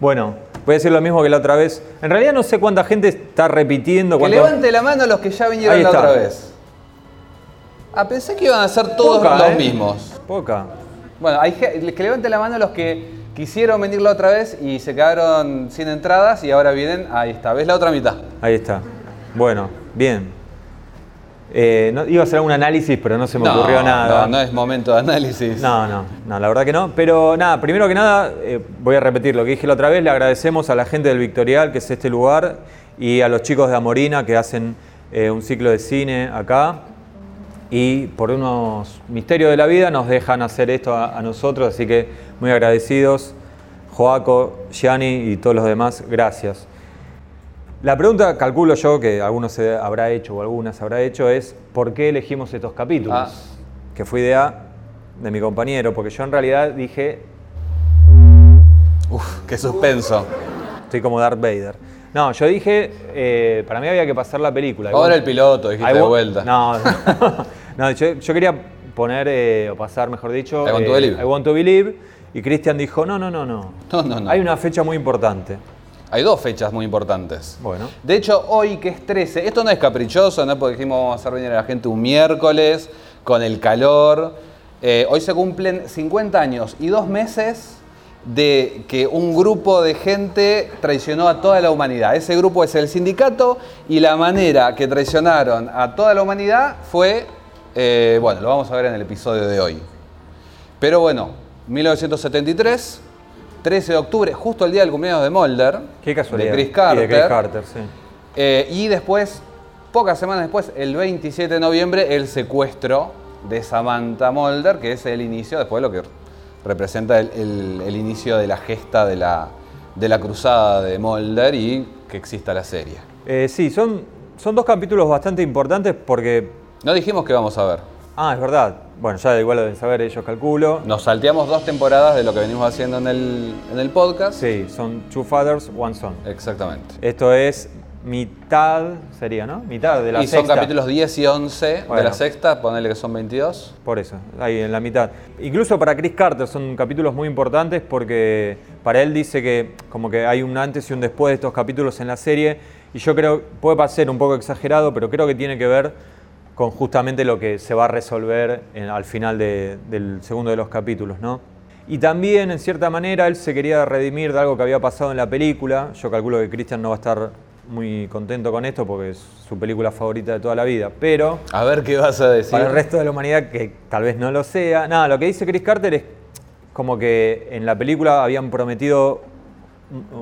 Bueno, voy a decir lo mismo que la otra vez. En realidad no sé cuánta gente está repitiendo. Que cuánto- levante la mano los que ya vinieron Ahí la está. otra vez. Ah, pensé que iban a ser todos Poca, los ¿eh? mismos. Poca. Bueno, hay que levante la mano los que quisieron venir la otra vez y se quedaron sin entradas y ahora vienen. Ahí está, ¿ves la otra mitad? Ahí está. Bueno, bien. Eh, no- iba a hacer un análisis, pero no se me ocurrió nada. No, no es momento de análisis. No, no, no, la verdad que no. Pero nada, primero que nada, eh, voy a repetir lo que dije la otra vez. Le agradecemos a la gente del Victorial, que es este lugar, y a los chicos de Amorina, que hacen eh, un ciclo de cine acá. Y por unos misterios de la vida nos dejan hacer esto a, a nosotros, así que muy agradecidos. Joaco, Gianni y todos los demás, gracias. La pregunta, calculo yo, que algunos se habrá hecho o algunas habrá hecho, es ¿por qué elegimos estos capítulos? Ah. Que fue idea de mi compañero, porque yo en realidad dije, Uf, qué suspenso. estoy como Darth Vader. No, yo dije, eh, para mí había que pasar la película. Ahora el piloto, dijiste de vuelta. No, no, no, yo, yo quería poner, eh, o pasar, mejor dicho, I want to eh, believe. I want to believe, y Cristian dijo, no, no, no, no. No, no, no. Hay una fecha muy importante. Hay dos fechas muy importantes. Bueno. De hecho, hoy que es 13, esto no es caprichoso, no porque dijimos vamos a hacer venir a la gente un miércoles con el calor. Eh, hoy se cumplen 50 años y dos meses de que un grupo de gente traicionó a toda la humanidad. Ese grupo es el sindicato y la manera que traicionaron a toda la humanidad fue, eh, bueno, lo vamos a ver en el episodio de hoy. Pero bueno, 1973, 13 de octubre, justo el día del cumpleaños de Mulder, Qué casualidad. de Chris Y Carter. de Chris Carter, sí. Eh, y después, pocas semanas después, el 27 de noviembre, el secuestro de Samantha Mulder, que es el inicio, después lo que representa el, el- el inicio de la gesta de la, de la cruzada de Mulder y que exista la serie. Eh, sí, son, son dos capítulos bastante importantes porque... No dijimos que vamos a ver. Ah, es verdad. Bueno, ya igual lo deben saber, ellos calculo. Nos salteamos dos temporadas de lo que venimos haciendo en el, en el podcast. Sí, son Two Fathers, One Son. Exactamente. Esto es mitad, sería, ¿no? Mitad de la y son sexta. capítulos 10 y 11 de la sexta, ponele que son 22. Por eso, ahí en la mitad. Incluso para Chris Carter son capítulos muy importantes porque para él dice que como que hay un antes y un después de estos capítulos en la serie y yo creo, puede parecer un poco exagerado, pero creo que tiene que ver con justamente lo que se va a resolver en- al final de- del segundo de los capítulos, ¿no? Y también, en cierta manera, él se quería redimir de algo que había pasado en la película. Yo calculo que Christian no va a estar muy contento con esto porque es su película favorita de toda la vida, pero... A ver qué vas a decir. Para el resto de la humanidad que tal vez no lo sea. Nada, lo que dice Chris Carter es como que en la película habían prometido,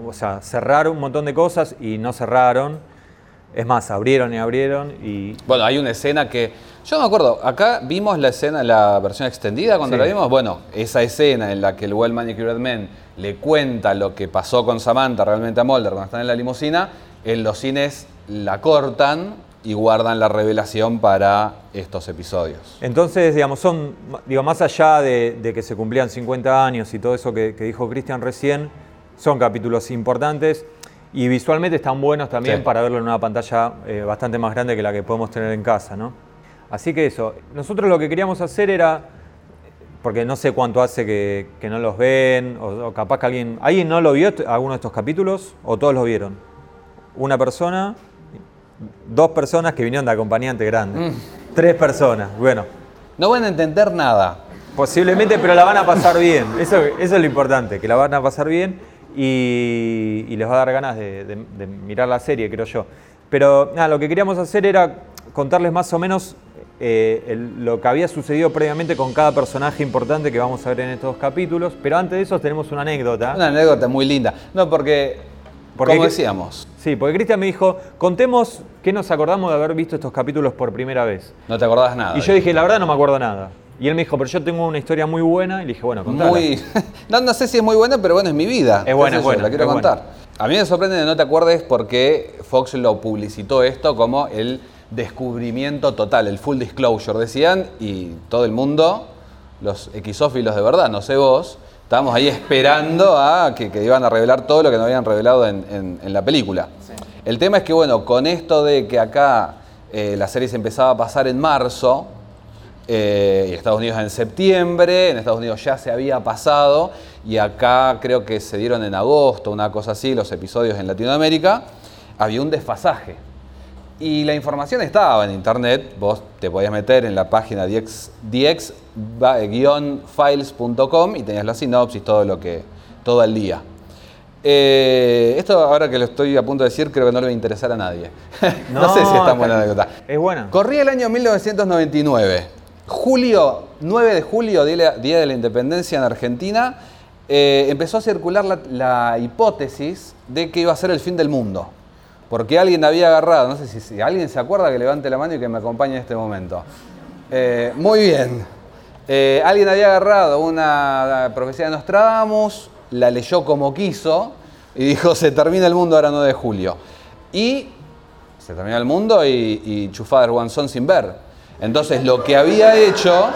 o sea, cerrar un montón de cosas y no cerraron. Es más, abrieron y abrieron y... Bueno, hay una escena que. Yo no me acuerdo, acá vimos la escena, la versión extendida cuando Sí. la vimos. Bueno, esa escena en la que el Well Manicured Man le cuenta lo que pasó con Samantha realmente a Mulder cuando están en la limusina, en los cines la cortan y guardan la revelación para estos episodios. Entonces, digamos, son, digo, más allá de, de que se cumplían 50 años y todo eso que, que dijo Cristian recién, son capítulos importantes y visualmente están buenos también Sí. para verlo en una pantalla eh, bastante más grande que la que podemos tener en casa, ¿no? Así que eso, nosotros lo que queríamos hacer era, porque no sé cuánto hace que, que no los ven, o, o capaz que alguien, ¿alguien no lo vio est- alguno de estos capítulos o todos los vieron? Una persona, dos personas que vinieron de acompañante grande, tres personas, bueno. No van a entender nada. Posiblemente, pero la van a pasar bien. Eso, eso es lo importante, que la van a pasar bien y, y les va a dar ganas de, de- de mirar la serie, creo yo. Pero nada, lo que queríamos hacer era contarles más o menos eh, el- lo que había sucedido previamente con cada personaje importante que vamos a ver en estos capítulos. Pero antes de eso tenemos una anécdota. Una anécdota muy linda. No, porque, Porque como decíamos, Sí, porque Cristian me dijo, contemos qué nos acordamos de haber visto estos capítulos por primera vez. no te acordás nada. Y yo dije, la verdad no me acuerdo nada. Y él me dijo, pero yo tengo una historia muy buena. Y le dije, bueno, contala. Muy. No, no sé si es muy buena, pero bueno, es mi vida. Es buena, es buena, La quiero es contar. A mí me sorprende no te acuerdes porque Fox lo publicitó esto como el descubrimiento total, el full disclosure, decían, y todo el mundo, los equisófilos de verdad, no sé vos, estábamos ahí esperando a que, que iban a revelar todo lo que no habían revelado en, en- en la película. El tema es que, bueno, con esto de que acá eh, la serie se empezaba a pasar en marzo, eh, y Estados Unidos en septiembre, en Estados Unidos ya se había pasado y acá creo que se dieron en agosto, una cosa así, los episodios en Latinoamérica, había un desfasaje. Y la información estaba en internet, vos te podías meter en la página dx-files.com y tenías la sinopsis, todo lo que, todo el día. Eh, esto ahora que lo estoy a punto de decir creo que no le va a interesar a nadie. No, sé si es tan buena anécdota. Es buena. Corría el año 1999. Julio, 9 de julio, Día de la Independencia en Argentina, eh, empezó a circular la, hipótesis de que iba a ser el fin del mundo. Porque alguien había agarrado, no sé si, alguien se acuerda que levante la mano y que me acompañe en este momento. Eh, muy bien. Eh, alguien había agarrado una profecía de Nostradamus, la leyó como quiso y dijo, se termina el mundo ahora 9 de julio. Y se termina el mundo y, y Chufader Guanzón sin ver. Entonces lo que había hecho,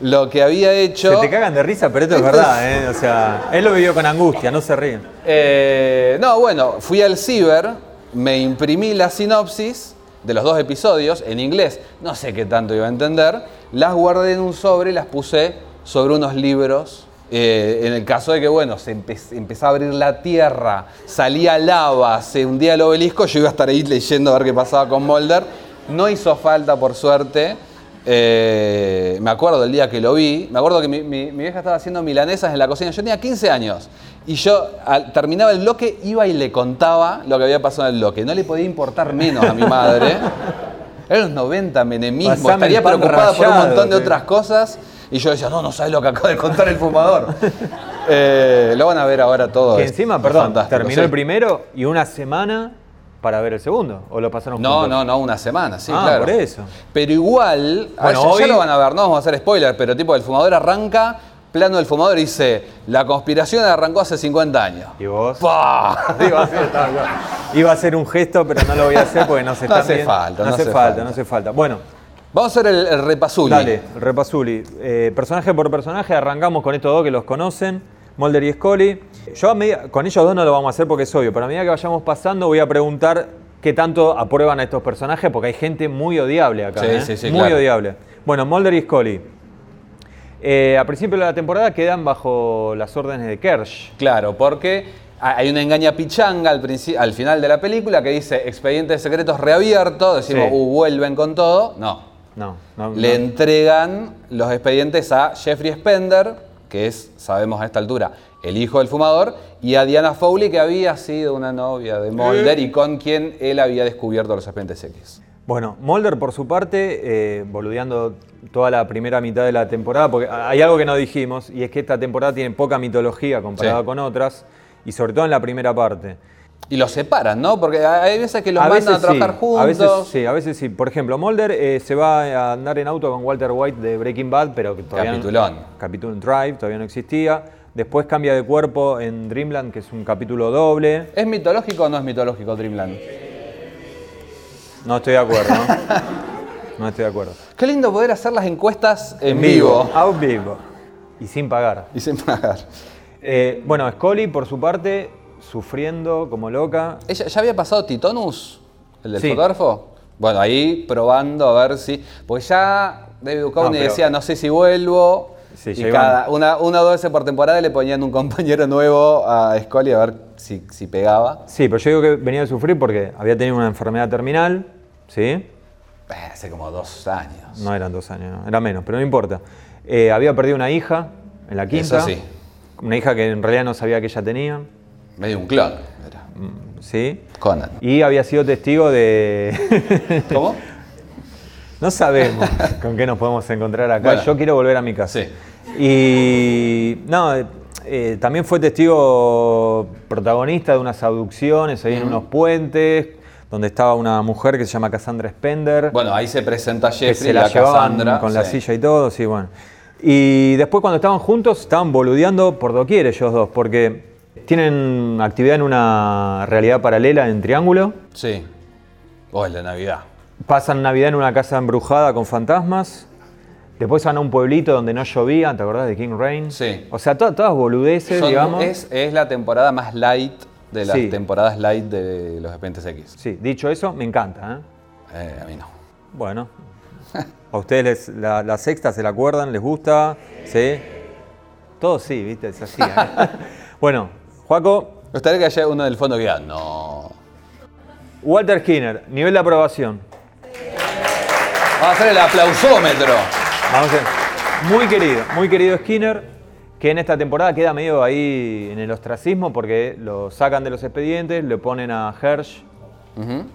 lo que había hecho... Se te cagan de risa, pero esto es verdad, ¿eh? O sea, él lo vivió con angustia, no se ríen. Eh, no, bueno, fui al ciber, me imprimí la sinopsis de los dos episodios en inglés, no sé qué tanto iba a entender, las guardé en un sobre y las puse sobre unos libros. Eh, en el caso de que, bueno, se empezaba a abrir la tierra, salía lava, se hundía el obelisco, yo iba a estar ahí leyendo a ver qué pasaba con Mulder no hizo falta, por suerte. Eh, me acuerdo del día que lo vi. Me acuerdo que mi, vieja estaba haciendo milanesas en la cocina. Yo tenía 15 años. Y yo, al, terminaba el bloque, iba y le contaba lo que había pasado en el bloque. No le podía importar menos a mi madre. Era los 90, menemismo. estaría preocupada por un montón de otras cosas. Y yo decía, no, no sabes lo que acaba de contar el fumador. Eh, lo van a ver ahora todo. Que encima, perdón, terminó el primero y una semana para ver el segundo? ¿O lo pasaron No, no, no, una semana, sí, ah, claro. por eso. Pero igual, bueno, ya, lo van a ver, no vamos a hacer spoiler, pero tipo, el fumador arranca, plano del fumador dice, la conspiración arrancó hace 50 años. ¿Y vos? Iba a ser un gesto, pero no lo voy a hacer porque no se está No hace falta, no, hace, falta, no hace falta. Bueno. Vamos a hacer el, repasuli. Dale, el repasuli. Eh, personaje por personaje, arrancamos con estos dos que los conocen. Mulder y Scully. Yo a medida, con ellos dos no lo vamos a hacer porque es obvio, pero a medida que vayamos pasando voy a preguntar qué tanto aprueban a estos personajes porque hay gente muy odiable acá. Sí, ¿eh? sí, sí, muy odiable. Bueno, Mulder y Scully. Eh, a principio de la temporada quedan bajo las órdenes de Kersh. Claro, porque hay una engaña pichanga al, al final de la película que dice expedientes secretos reabiertos, decimos, uh, vuelven con todo. No. No, no Le entregan los expedientes a Jeffrey Spender, que es, sabemos a esta altura, el hijo del fumador, y a Diana Fowley, que había sido una novia de Mulder y con quien él había descubierto los agentes X. Bueno, Mulder por su parte, eh, boludeando toda la primera mitad de la temporada, porque hay algo que no dijimos, y es que esta temporada tiene poca mitología comparada con otras, y sobre todo en la primera parte. Y los separan, ¿no? Porque hay veces que los mandan a trabajar juntos. A veces sí, a veces sí. Por ejemplo, Mulder eh, se va a andar en auto con Walter White de Breaking Bad, pero que todavía Capitulón. capítulo Drive, todavía no existía. Después cambia de cuerpo en Dreamland, que es un capítulo doble. ¿Es mitológico o no es mitológico Dreamland? No estoy de acuerdo, ¿no? no estoy de acuerdo. Qué lindo poder hacer las encuestas en, vivo. Out vivo. Y sin pagar. Y sin pagar. Eh, bueno, Scully, por su parte, sufriendo como loca. ¿Ella, ¿Ya había pasado Titonus, el del fotógrafo? Bueno, ahí probando a ver si. Porque ya David Duchovny decía, no sé si vuelvo. y cada, una, una o dos veces por temporada le ponían un compañero nuevo a Scully a ver si, si, pegaba. Sí, pero yo digo que venía a sufrir porque había tenido una enfermedad terminal, ¿sí? Eh, hace como dos años. No eran dos años, era menos, pero no importa. Eh, había perdido una hija en la quinta. Eso sí. Una hija que en realidad no sabía que ella tenía. Medio un clon, era. Sí. Conan. Y había sido testigo de. ¿Cómo? no sabemos con qué nos podemos encontrar acá. Yo quiero volver a mi casa. Sí. Y. No, eh, también fue testigo protagonista de unas abducciones ahí en unos puentes donde estaba una mujer que se llama Cassandra Spender. Bueno, ahí se presenta Jeffrey, se la, Cassandra. con la silla y todo, sí, bueno. Y después cuando estaban juntos estaban boludeando por doquier ellos dos, porque tienen actividad en una realidad paralela en Triángulo. Sí. O el de Navidad. Pasan Navidad en una casa embrujada con fantasmas. Después van a un pueblito donde no llovía, ¿te acordás de King Rain? Sí. O sea, todas boludeces, digamos. Es, la temporada más light de las temporadas light de los Expedientes X. Sí, dicho eso, me encanta. ¿eh? eh a mí no. Bueno, ¿A ustedes les- la, la sexta se la acuerdan? ¿Les gusta? ¿Sí? Todos sí, ¿viste? Es así. ¿eh? bueno, Juaco, Me gustaría que haya uno del fondo que diga, no. Walter Skinner, nivel de aprobación. Vamos a hacer el aplausómetro. Vamos a ver. Muy querido, muy querido Skinner, que en esta temporada queda medio ahí en el ostracismo porque lo sacan de los expedientes, le ponen a Hersh, Ujú.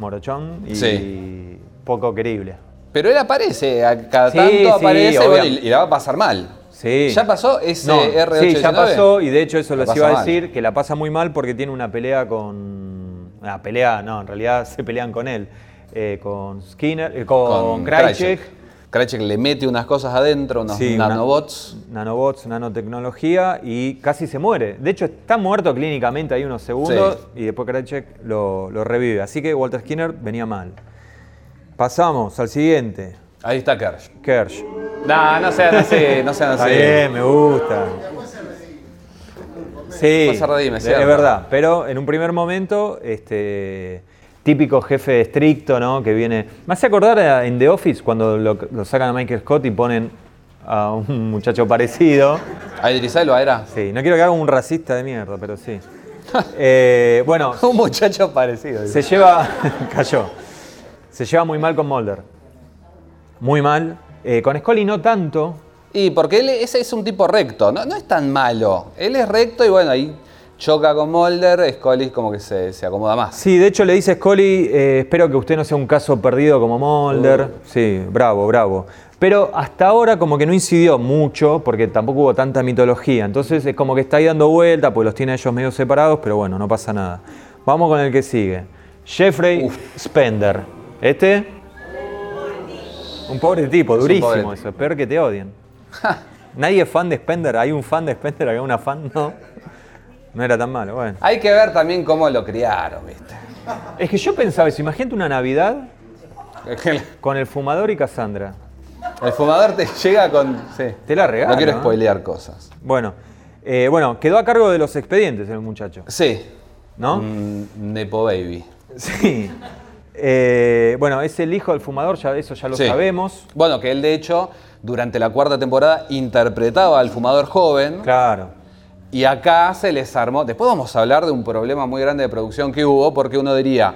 Morochón, y Sí. poco querible. Pero él aparece, a cada Sí, tanto sí, aparece obvio. y, y la va a pasar mal. Sí. ¿Ya pasó ese No, R819? sí, ya pasó y de hecho eso les iba a mal. decir, que la pasa muy mal porque tiene una pelea con... Una pelea, no, en realidad se pelean con él. eh, con Skinner, eh, con, Krajicek. Krajicek le mete unas cosas adentro, unos Sí, una- nanobots. nanobots, nanotecnología y casi se muere. De hecho, está muerto clínicamente ahí unos segundos y después Krajicek lo, lo revive. Así que Walter Skinner venía mal. Pasamos al siguiente, Ahí está Kersh. Kersh. No, no sean así, no sean Está así. bien, me gusta. Sí, se redime, es cierto. verdad. Pero en un primer momento, este típico jefe estricto, ¿no? Que viene. Me hace acordar a- en The Office cuando lo, lo sacan a Michael Scott y ponen a un muchacho parecido. ¿A Idris Elba era? Sí, no quiero que haga un racista de mierda, pero sí. Eh, bueno, Un muchacho parecido. se lleva. cayó. Se lleva muy mal con Mulder. Muy mal. Eh, con Scully no tanto. Y porque él ese es un tipo recto, no, no es tan malo. Él es recto y bueno, ahí choca con Mulder, Scully como que se, se acomoda más. Sí, de hecho le dice Scully, eh, espero que usted no sea un caso perdido como Mulder. Sí, bravo, bravo. Pero hasta ahora como que no incidió mucho, porque tampoco hubo tanta mitología. Entonces es como que está ahí dando vuelta, pues los tiene ellos medio separados, pero bueno, no pasa nada. Vamos con el que sigue. Jeffrey Spender. Este, un pobre tipo, durísimo pobre tipo. eso, peor que te odien. Nadie es fan de Spender, hay un fan de Spender, acá una fan, no. No era tan malo, bueno. Hay que ver también cómo lo criaron, ¿viste? Es que yo pensaba eso, imagínate una Navidad con el fumador y Cassandra. el fumador te llega con. Sí. Te la regalo. No quiero ¿no? spoilear cosas. Bueno, eh, bueno, quedó a cargo de los expedientes el muchacho, Sí. ¿no? Un Nepo Baby. Sí. Eh, bueno, es el hijo del fumador, ya, eso ya lo Sí. sabemos. Bueno, que él de hecho, durante la cuarta temporada, interpretaba al fumador joven. Claro. Y acá se les armó. Después vamos a hablar de un problema muy grande de producción que hubo, porque uno diría,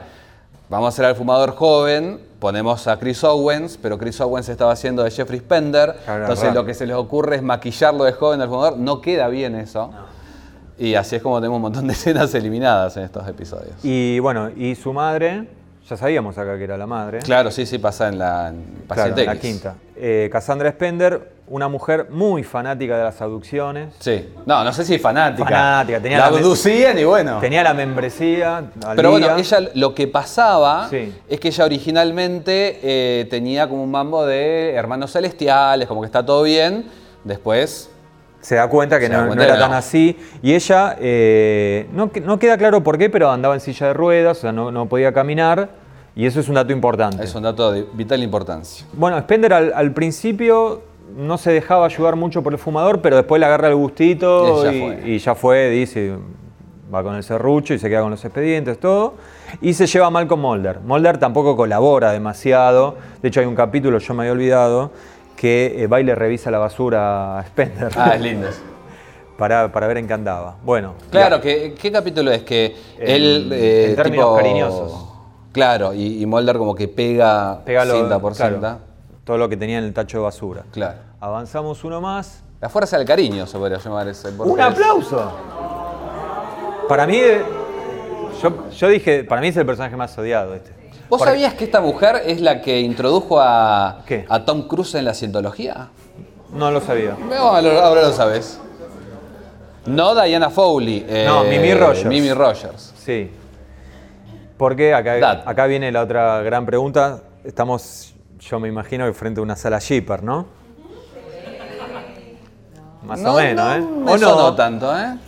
vamos a hacer al fumador joven, ponemos a Chris Owens, pero Chris Owens estaba haciendo de Jeffrey Spender. Claro, entonces lo que se les ocurre es maquillarlo de joven al fumador. No queda bien eso. Y así es como tenemos un montón de escenas eliminadas en estos episodios. Y bueno, y su madre, ya sabíamos acá que era la madre. Claro, sí, sí, pasa en la en Claro, Paciente la X. quinta. Eh, Cassandra Spender, una mujer muy fanática de las abducciones. Sí. No, no sé si fanática. Fanática, tenía la la- abducían y bueno. Tenía la membresía. al Pero bueno, ella lo que pasaba Sí. es que ella originalmente eh, tenía como un mambo de hermanos celestiales, como que está todo bien. Después, se da cuenta que no, da no cuenta era que tan no. así. Y ella, eh, no, que- no queda claro por qué, pero andaba en silla de ruedas, o sea, no, podía caminar. Y eso es un dato importante. es un dato de vital importancia. Bueno, Spender al, al principio no se dejaba ayudar mucho por el fumador, pero después le agarra el gustito Y ya y, fue. y ya fue, dice, va con el serrucho y se queda con los expedientes, todo. Y se lleva mal con Mulder. Mulder tampoco colabora demasiado. De hecho, hay un capítulo, yo me había olvidado, que eh, va y le revisa la basura a Spender. Ah, es lindo. para, para ver en qué andaba. Bueno. Claro, que, ¿qué capítulo es? Que En- él. eh, en términos tipo- cariñosos. Claro, y, y Mulder como que pega, Pega lo- cinta por claro, cinta. todo lo que tenía en el tacho de basura. Claro. Avanzamos uno más. La fuerza del cariño se podría llamar ese. ¡Un aplauso! Para mí, eh, yo, yo dije, para mí es el personaje más odiado este. ¿Vos Porque- sabías que esta mujer es la que introdujo a, ¿Qué? a Tom Cruise en la cientología? No lo sabía. No, ahora lo sabes. No Diana Foley. eh, No, Mimi Rogers. Mimi Rogers. Sí. Porque acá, acá viene la otra gran pregunta. Estamos, yo me imagino, frente a una sala Shipper, ¿no? Más No, o menos, no, ¿eh? ¿O sonó tanto, ¿eh?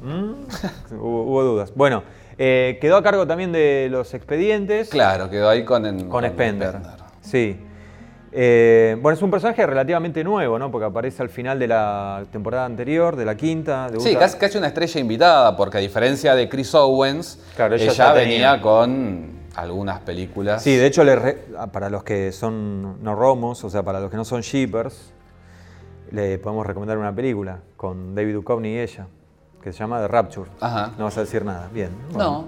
Hubo, hubo dudas. Bueno, eh, quedó a cargo también de los expedientes. Claro, quedó ahí con, en- Con Spender. Sí. Eh, bueno, es un personaje relativamente nuevo, ¿no? Porque aparece al final de la temporada anterior, de la quinta. debuta- Sí, casi, casi una estrella invitada, porque a diferencia de Chris Owens, Claro, ella venía con algunas películas. Sí, de hecho, le re- para los que son no romos, o sea, para los que no son shippers, le podemos recomendar una película con David Duchovny y ella, que se llama The Rapture. Ajá. No vas a decir nada. Bien. No.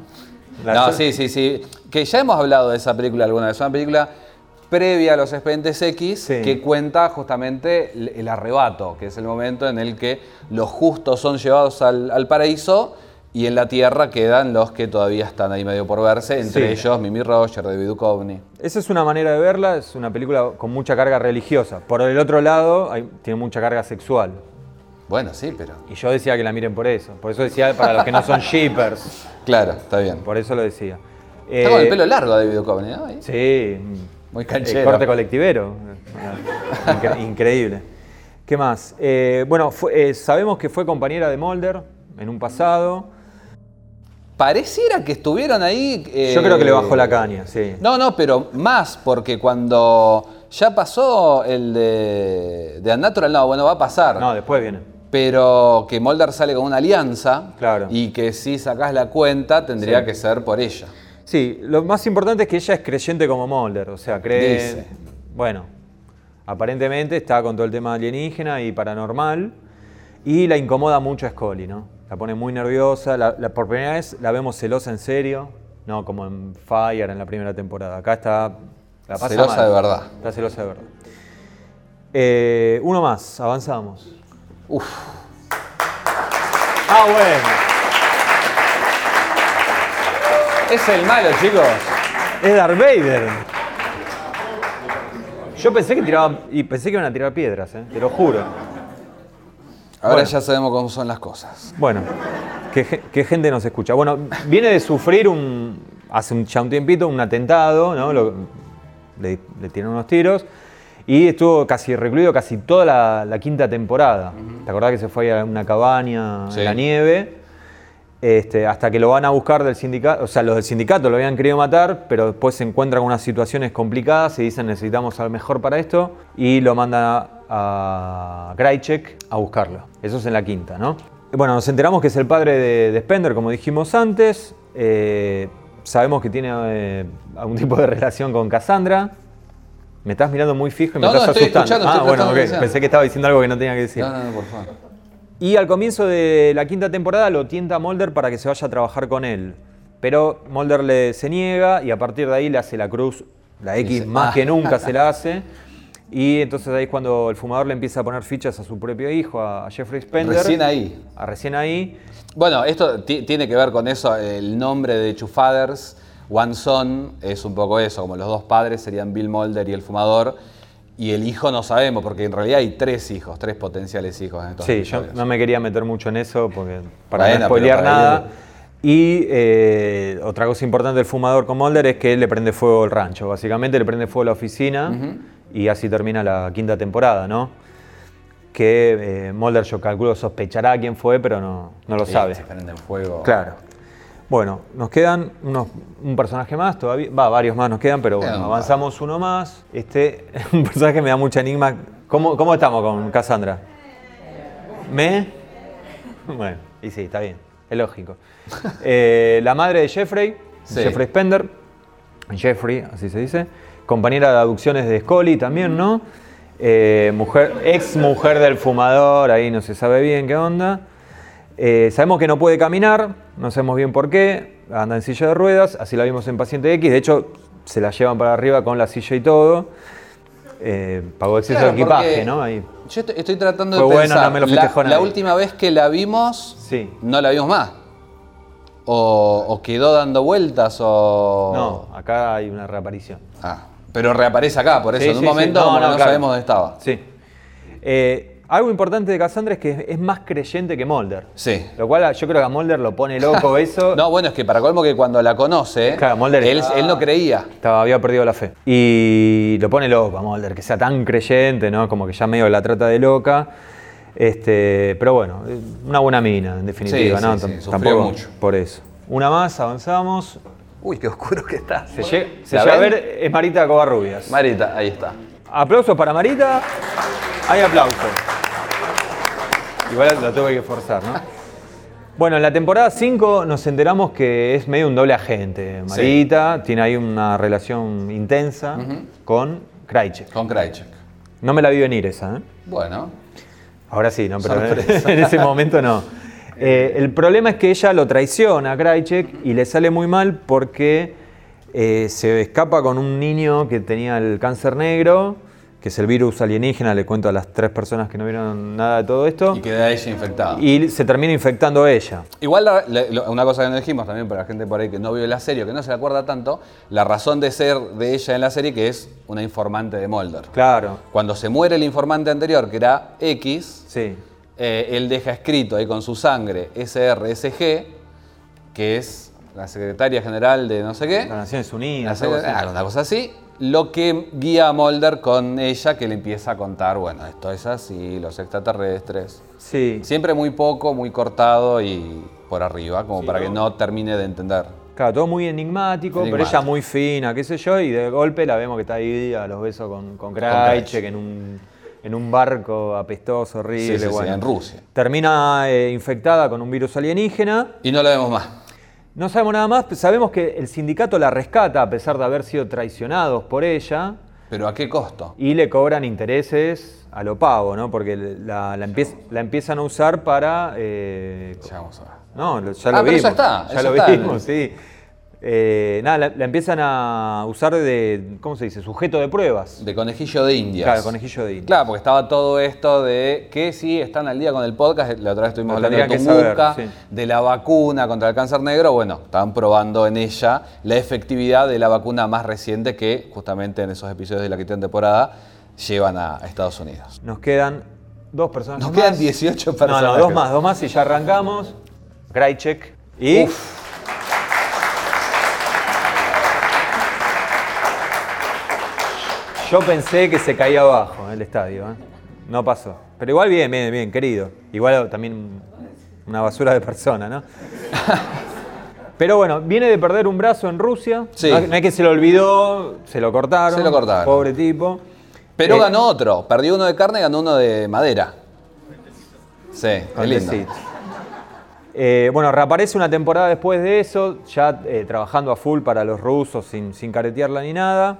No, sí, sí, sí. Que ya hemos hablado de esa película alguna vez. Una película previa a los expedientes X Sí. que cuenta justamente el, el arrebato, que es el momento en el que los justos son llevados al, al paraíso y en la tierra quedan los que todavía están ahí medio por verse, entre Sí. ellos Mimi Roger, David Duchovny. Esa es una manera de verla, es una película con mucha carga religiosa. Por el otro lado, hay- tiene mucha carga sexual. Bueno, sí, pero. Y yo decía que la miren por eso. Por eso decía para los que no son shippers. Claro, está bien. Por eso lo decía. Está con el Eh, pelo largo David Duchovny, ¿no? Ahí. Sí. Muy El canchero. corte colectivero. Incre- increíble. ¿Qué más? Eh, bueno, fue- eh, sabemos que fue compañera de Mulder en un pasado. Pareciera que estuvieron ahí. eh, Yo creo que le bajó la caña, sí. No, no, pero más, porque cuando ya pasó el de, de Unnatural, no, bueno, va a pasar. No, después viene. Pero que Mulder sale con una alianza Claro. y que si sacás la cuenta tendría Sí. que ser por ella. Sí, lo más importante es que ella es creyente como Mulder, o sea, cree... Dice. Bueno, aparentemente está con todo el tema alienígena y paranormal y la incomoda mucho a Scully, ¿no? La pone muy nerviosa, la, la- por primera vez la vemos celosa en serio, no como en Fire en la primera temporada. Acá está... La pasa Celosa mal. de verdad. Está celosa de verdad. Eh, uno más, avanzamos. Uf. Ah, bueno. Es el malo, chicos. Es Darth Vader. Yo pensé que tiraban. Y pensé que iban a tirar piedras, ¿eh? te lo juro. Ahora Bueno. ya sabemos cómo son las cosas. Bueno, ¿qué, ge- qué gente nos escucha? Bueno, viene de sufrir un. Hace un, ya un tiempito un atentado, ¿no? Lo- le, le tiraron unos tiros. Y estuvo casi recluido casi toda la, la quinta temporada. ¿Te acordás que se fue a una cabaña Sí. en la nieve? Este, hasta que lo van a buscar del sindicato, o sea, los del sindicato lo habían querido matar, pero después se encuentran con unas situaciones complicadas y dicen necesitamos al mejor para esto y lo mandan a Krajicek a buscarlo. Eso es en la quinta, ¿no? Bueno, nos enteramos que es el padre de, de Spender, como dijimos antes. Eh, sabemos que tiene eh, algún tipo de relación con Cassandra. Me estás mirando muy fijo y me No, no, estás estoy asustando. escuchando, ah, estoy bueno, prestando ok. atención. Pensé que estaba diciendo algo que no tenía que decir. No, no, no, por favor. Y al comienzo de la quinta temporada lo tienta a Mulder para que se vaya a trabajar con él. Pero Mulder le, se niega y a partir de ahí le hace la cruz, la X Dice, más "Ah". que nunca se la hace. Y entonces ahí es cuando el fumador le empieza a poner fichas a su propio hijo, a Jeffrey Spender. Recién ahí. A recién ahí. Bueno, esto ti- tiene que ver con eso, el nombre de Two Fathers, One Son, es un poco eso, como los dos padres serían Bill Mulder y el fumador, y el hijo no sabemos, porque en realidad hay tres hijos, tres potenciales hijos en estos Sí, yo no me quería meter mucho en eso porque para no spoilear nada. Y eh, otra cosa importante del fumador con Mulder es que él le prende fuego el rancho. Básicamente le prende fuego la oficina y así termina la quinta temporada, ¿no? Que eh, Mulder, yo calculo, sospechará quién fue, pero no, no lo Sí, sabe. Se prende en fuego. Claro. Bueno, nos quedan unos, un personaje más todavía. Va, varios más nos quedan, pero bueno, avanzamos uno más. Este, un personaje que me da mucha enigma. ¿Cómo, cómo estamos con Cassandra? ¿Me? Bueno, y sí, está bien, es lógico. Eh, la madre de Jeffrey, Sí. Jeffrey Spender, Jeffrey, así se dice, compañera de adopciones de Scully también, ¿no? Eh, mujer, ex mujer del fumador, ahí no se sabe bien qué onda. Eh, sabemos que no puede caminar, no sabemos bien por qué, anda en silla de ruedas, así la vimos en Paciente X, de hecho se la llevan para arriba con la silla y todo. Eh, pagó exceso Claro, de equipaje, ¿no? Ahí. Yo estoy, estoy tratando Fue de bueno, pensar, no me lo la, última vez que la vimos, Sí. no la vimos más. O, o quedó dando vueltas o... No, acá hay una reaparición. Ah, pero reaparece acá, por eso. Sí, en un sí, momento No, como no, no, claro. sabemos dónde estaba. Sí. Eh, algo importante de Cassandra es que es más creyente que Mulder. Sí. Lo cual yo creo que a Mulder lo pone loco eso. No, bueno, es que para colmo que cuando la conoce, Claro, Mulder- él, él no creía. Estaba, había perdido la fe. Y lo pone loco a Mulder, que sea tan creyente, ¿no? Como que ya medio la trata de loca. Este, pero bueno, una buena mina, en definitiva, Sí, ¿no? sí, sí, Tampoco mucho. por eso. Una más, avanzamos. Uy, qué oscuro que está. Se, llega, se ¿La llega a ver, es Marita Covarrubias. Marita, ahí está. Aplausos para Marita. Hay aplausos. Igual la tuve que forzar, ¿no? Bueno, en la temporada 5 nos enteramos que es medio un doble agente. Marita tiene ahí una relación intensa con Krajicek. Con Krajicek. No me la vi venir esa, ¿eh? Bueno. Ahora sí, no, pero en ese momento no. Eh, el problema es que ella lo traiciona a Krajicek y le sale muy mal porque eh, se escapa con un niño que tenía el cáncer negro que es el virus alienígena, le cuento a las tres personas que no vieron nada de todo esto. Y queda ella infectada. Y se termina infectando ella. Igual una cosa que no dijimos también para la gente por ahí que no vio la serie o que no se le acuerda tanto, la razón de ser de ella en la serie que es una informante de Mulder. Claro. Cuando se muere el informante anterior, que era X, sí. Eh, él deja escrito ahí con su sangre SRSG, que es la secretaria general de no sé qué. Las Naciones Unidas. una cosa así lo que guía a Mulder con ella, que le empieza a contar, bueno, esto es así, los extraterrestres. Sí. Siempre muy poco, muy cortado y por arriba, como para que no termine de entender. Claro, todo muy enigmático, pero ella muy fina, qué sé yo, y de golpe la vemos que está ahí a los besos con, con Krajcek en un, en un barco apestoso, horrible. Sí, sí, en Rusia. Termina eh, infectada con un virus alienígena. Y no la vemos más. No sabemos nada más, sabemos que el sindicato la rescata a pesar de haber sido traicionados por ella. ¿Pero a qué costo? Y le cobran intereses a lo pago, ¿no? Porque la, empiezan a usar para... Eh, ya vamos a ver. No, ya lo ah, vimos. ya está. Ya lo vimos, sí. Eh, nada, la, empiezan a usar de, ¿cómo se dice? Sujeto de pruebas. De conejillo de indias. Claro, conejillo de indias. Claro, porque estaba todo esto de que sí están al día con el podcast, la otra vez estuvimos hablando de Tumbuca, de la vacuna contra el cáncer negro, bueno, estaban probando en ella la efectividad de la vacuna más reciente que justamente en esos episodios de la quinta temporada llevan a Estados Unidos. Nos quedan dos personas Nos quedan 18 personas. No, no, dos más, dos más y ya arrancamos. Graycheck y... Yo pensé que se caía abajo el estadio, ¿eh? no pasó. Pero igual bien, bien, bien, querido. Igual también una basura de persona, ¿no? Pero bueno, viene de perder un brazo en Rusia. Sí. No, es que se lo olvidó, se lo cortaron. Se lo cortaron. Pobre tipo. Pero eh, ganó otro. Perdió uno de carne y ganó uno de madera. Sí, qué lindo. Eh, bueno, reaparece una temporada después de eso, ya trabajando a full para los rusos sin, sin caretearla ni nada.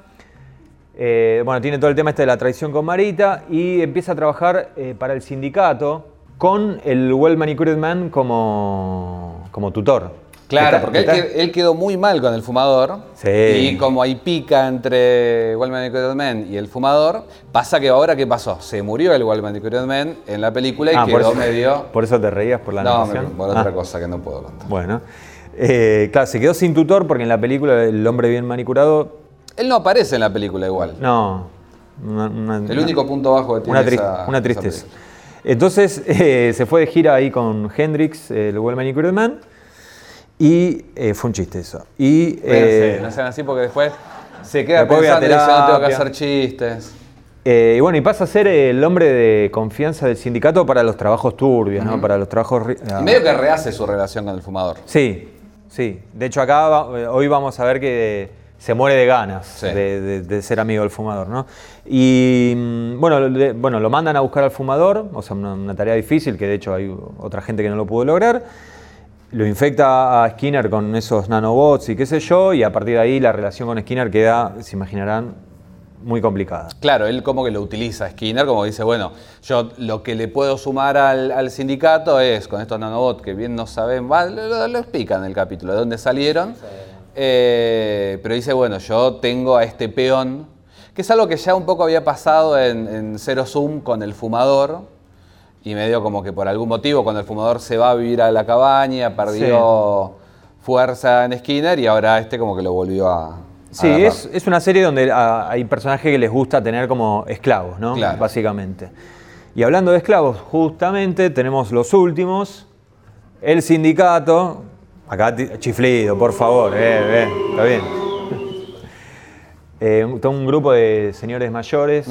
Eh, bueno, tiene todo el tema este de la traición con Marita y empieza a trabajar eh, para el sindicato con el Well Manicured Man como, como tutor. Claro, porque él, quedó muy mal con el fumador. Sí. Y como hay pica entre Well Manicured Man y el fumador, pasa que ahora, ¿qué pasó? Se murió el Well Manicured Man en la película y ah, quedó medio. ¿Por eso te reías por la No, por otra ah. cosa que no puedo contar. Bueno. Eh, claro, se quedó sin tutor porque en la película el hombre bien manicurado él no aparece en la película igual. No. el único punto bajo que tiene una, esa, una tristeza. Entonces eh, se fue de gira ahí con Hendrix, el Well Manicured Man, y eh, fue un chiste eso. Y, eh, no sean así porque después se queda pensando y no tengo que hacer chistes. y bueno, y pasa a ser el hombre de confianza del sindicato para los trabajos turbios, ¿no? Para los trabajos... Y medio que rehace su relación con el fumador. Sí, sí. De hecho acá hoy vamos a ver que se muere de ganas de, ser amigo del fumador, ¿no? Y mm, bueno, bueno, lo mandan a buscar al fumador, o sea, una, tarea difícil, que de hecho hay otra gente que no lo pudo lograr. Lo infecta a Skinner con esos nanobots y qué sé yo, y a partir de ahí la relación con Skinner queda, se imaginarán, muy complicada. Claro, él como que lo utiliza Skinner, como dice, bueno, yo lo que le puedo sumar al, sindicato es con estos nanobots que bien no saben, lo, lo, explican en el capítulo, de dónde salieron. Eh, pero dice, bueno, yo tengo a este peón, que es algo que ya un poco había pasado en, Zero Zoom con el fumador, y medio como que por algún motivo cuando el fumador se va a vivir a la cabaña, perdió fuerza en Skinner y ahora este como que lo volvió a... Sí, es, es, una serie donde hay personajes que les gusta tener como esclavos, ¿no? Básicamente. Y hablando de esclavos, justamente tenemos los últimos, el sindicato, Acá chiflido, por favor, eh, eh, está bien. Eh, todo un grupo de señores mayores,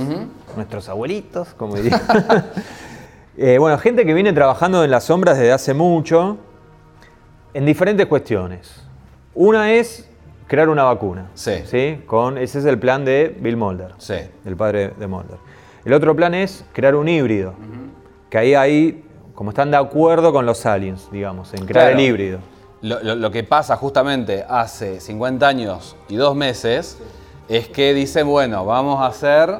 nuestros abuelitos, como diría. bueno, gente que viene trabajando en las sombras desde hace mucho, en diferentes cuestiones. Una es crear una vacuna. Sí. Con, ese es el plan de Bill Mulder, sí. el padre de Mulder. El otro plan es crear un híbrido, que ahí hay como están de acuerdo con los aliens, digamos, en crear Claro. el híbrido. Lo, lo- lo que pasa justamente hace 50 años y dos meses es que dicen, bueno, vamos a hacer,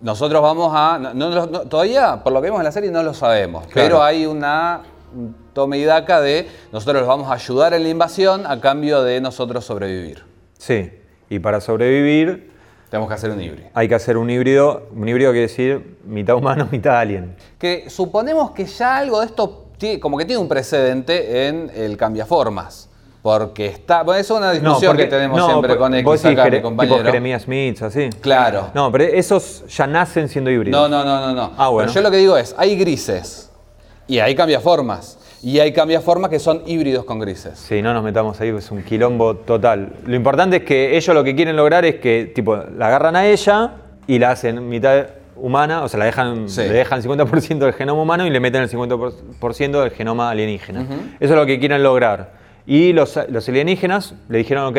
nosotros vamos a, no- no lo- no- todavía por lo que vemos en la serie no lo sabemos, pero hay una un tome y daca de nosotros los vamos a ayudar en la invasión a cambio de nosotros sobrevivir. Sí, y para sobrevivir Tenemos que hacer un híbrido. hay que hacer un híbrido. Un híbrido quiere decir mitad humano, mitad alien. Que suponemos que ya algo de esto como que tiene un precedente en el cambiaformas. Porque está. Bueno, eso es una discusión que tenemos no, siempre con X acá, mi compañero. tipo Jeremías Smith, así. Claro. No, pero esos ya nacen siendo híbridos. No, no, no, no, no. Ah, bueno. Pero yo lo que digo es, hay grises y hay cambiaformas. Y hay cambiaformas que son híbridos con grises. Sí, no nos metamos ahí, es un quilombo total. Lo importante es que ellos lo que quieren lograr es que, tipo, la agarran a ella y la hacen mitad humana, o sea, la dejan, Sí. le dejan 50% del genoma humano y le meten el 50% del genoma alienígena. Eso es lo que quieren lograr. Y los, los alienígenas le dijeron, ok,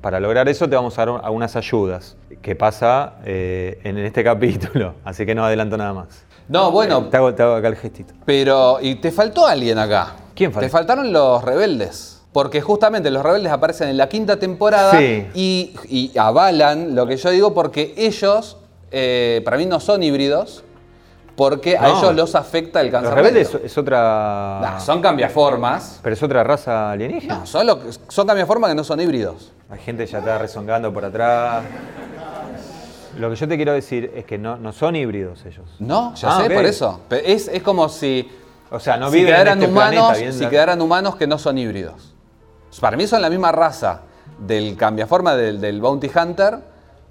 para lograr eso te vamos a dar algunas ayudas, que pasa eh, en este capítulo, así que no adelanto nada más. No, bueno, Te hago, te hago acá el gestito. pero. Y te faltó alguien acá. ¿Quién faltó? Te faltaron los rebeldes. Porque justamente los rebeldes aparecen en la quinta temporada Sí. y, y avalan lo que yo digo porque ellos, eh, para mí, no son híbridos, porque a ellos los afecta el cáncer. Los rebeldes es, es otra... Nah, son cambiaformas. Pero es otra raza alienígena. No, son, lo que- son cambiaformas que no son híbridos. La gente ya está rezongando por atrás. Lo que yo te quiero decir es que no, no son híbridos ellos. No, ya Ah, sé, por eso. Es, es como si, O sea, no si viven en quedaran este humanos, planeta. si quedaran humanos que no son híbridos. Para mí son la misma raza del cambiaforma del, del Bounty Hunter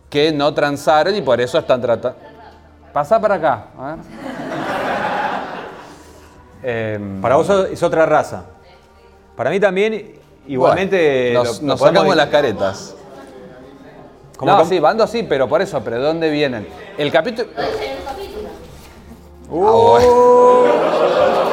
que no transaron y por eso están tratando. Pasá para acá, a ver. Em, Para vos es otra raza. Para mí también, igualmente... bueno, nos, lo nos podemos- sacamos las caretas. ¿Cómo, no, cómo? sí, bando sí, pero por eso, pero ¿de dónde vienen? El capítulo. Uh, Ah,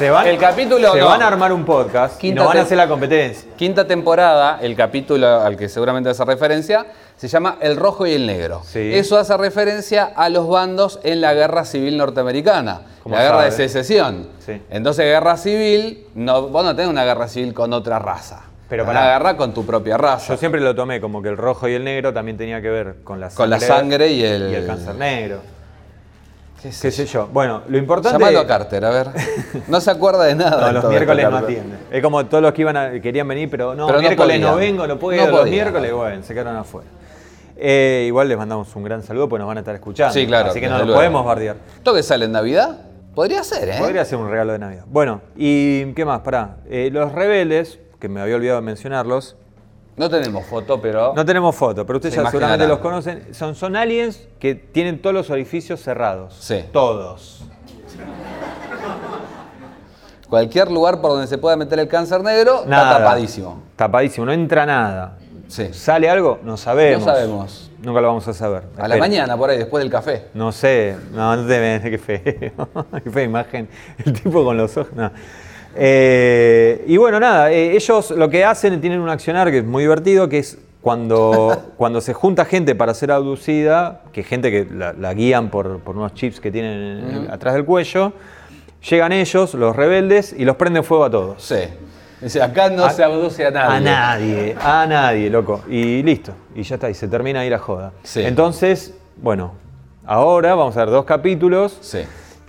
se van, El capítulo se no. van a armar un podcast y Quinta nos van a hacer la competencia. Quinta temporada, el capítulo al que seguramente hace referencia, se llama El Rojo y el Negro. Sí. Eso hace referencia a los bandos en la Guerra Civil Norteamericana, ¿Cómo la Guerra de? Secesión. Sí. Entonces, Guerra Civil, no, vos no tenés una guerra civil con otra raza. Pero pará. una guerra con tu propia raza. Yo siempre lo tomé como que el rojo y el negro también tenía que ver con la sangre, Con la sangre y el- y el cáncer negro. ¿Qué sé Qué sé yo. Bueno, lo importante... Llamalo a Carter, a ver. No se acuerda de nada. No, los todo miércoles no atiende. Es como todos los que iban a- querían venir, pero no, Pero no miércoles no, vengo, no puedo No los podían. miércoles, bueno, se quedaron afuera. Eh, igual les mandamos un gran saludo porque nos van a estar escuchando. Sí, claro, Así que no luego. podemos bardear. ¿Esto que sale en Navidad? Podría ser, ¿eh? Podría ser un regalo de Navidad. Bueno, ¿y qué más? Pará. Eh, los rebeldes, que me había olvidado de mencionarlos, No tenemos foto, pero. no tenemos foto, pero ustedes Se ya seguramente los conocen. Son, son aliens que tienen todos los orificios cerrados. Sí. Todos. Cualquier lugar por donde se pueda meter el cáncer negro Nada. está tapadísimo. Tapadísimo, no entra nada. Sí. ¿Sale algo? No sabemos. No sabemos. Nunca lo vamos a saber. A la mañana, por ahí, después del café. No sé, no, no te ves, qué feo. qué fea imagen. El tipo con los ojos. no. Eh, y bueno, nada, eh, ellos lo que hacen, tienen un accionar que es muy divertido, que es cuando, cuando se junta gente para ser abducida, que gente que la, la guían por, por unos chips que tienen en- atrás del cuello, llegan ellos, los rebeldes, y los prenden fuego a todos. Sí. Dice, acá no A- se abduce a nadie. A nadie, a nadie, loco. Y listo, y ya está, y se termina ahí la joda. Sí. Entonces, bueno, ahora vamos a ver dos capítulos Sí.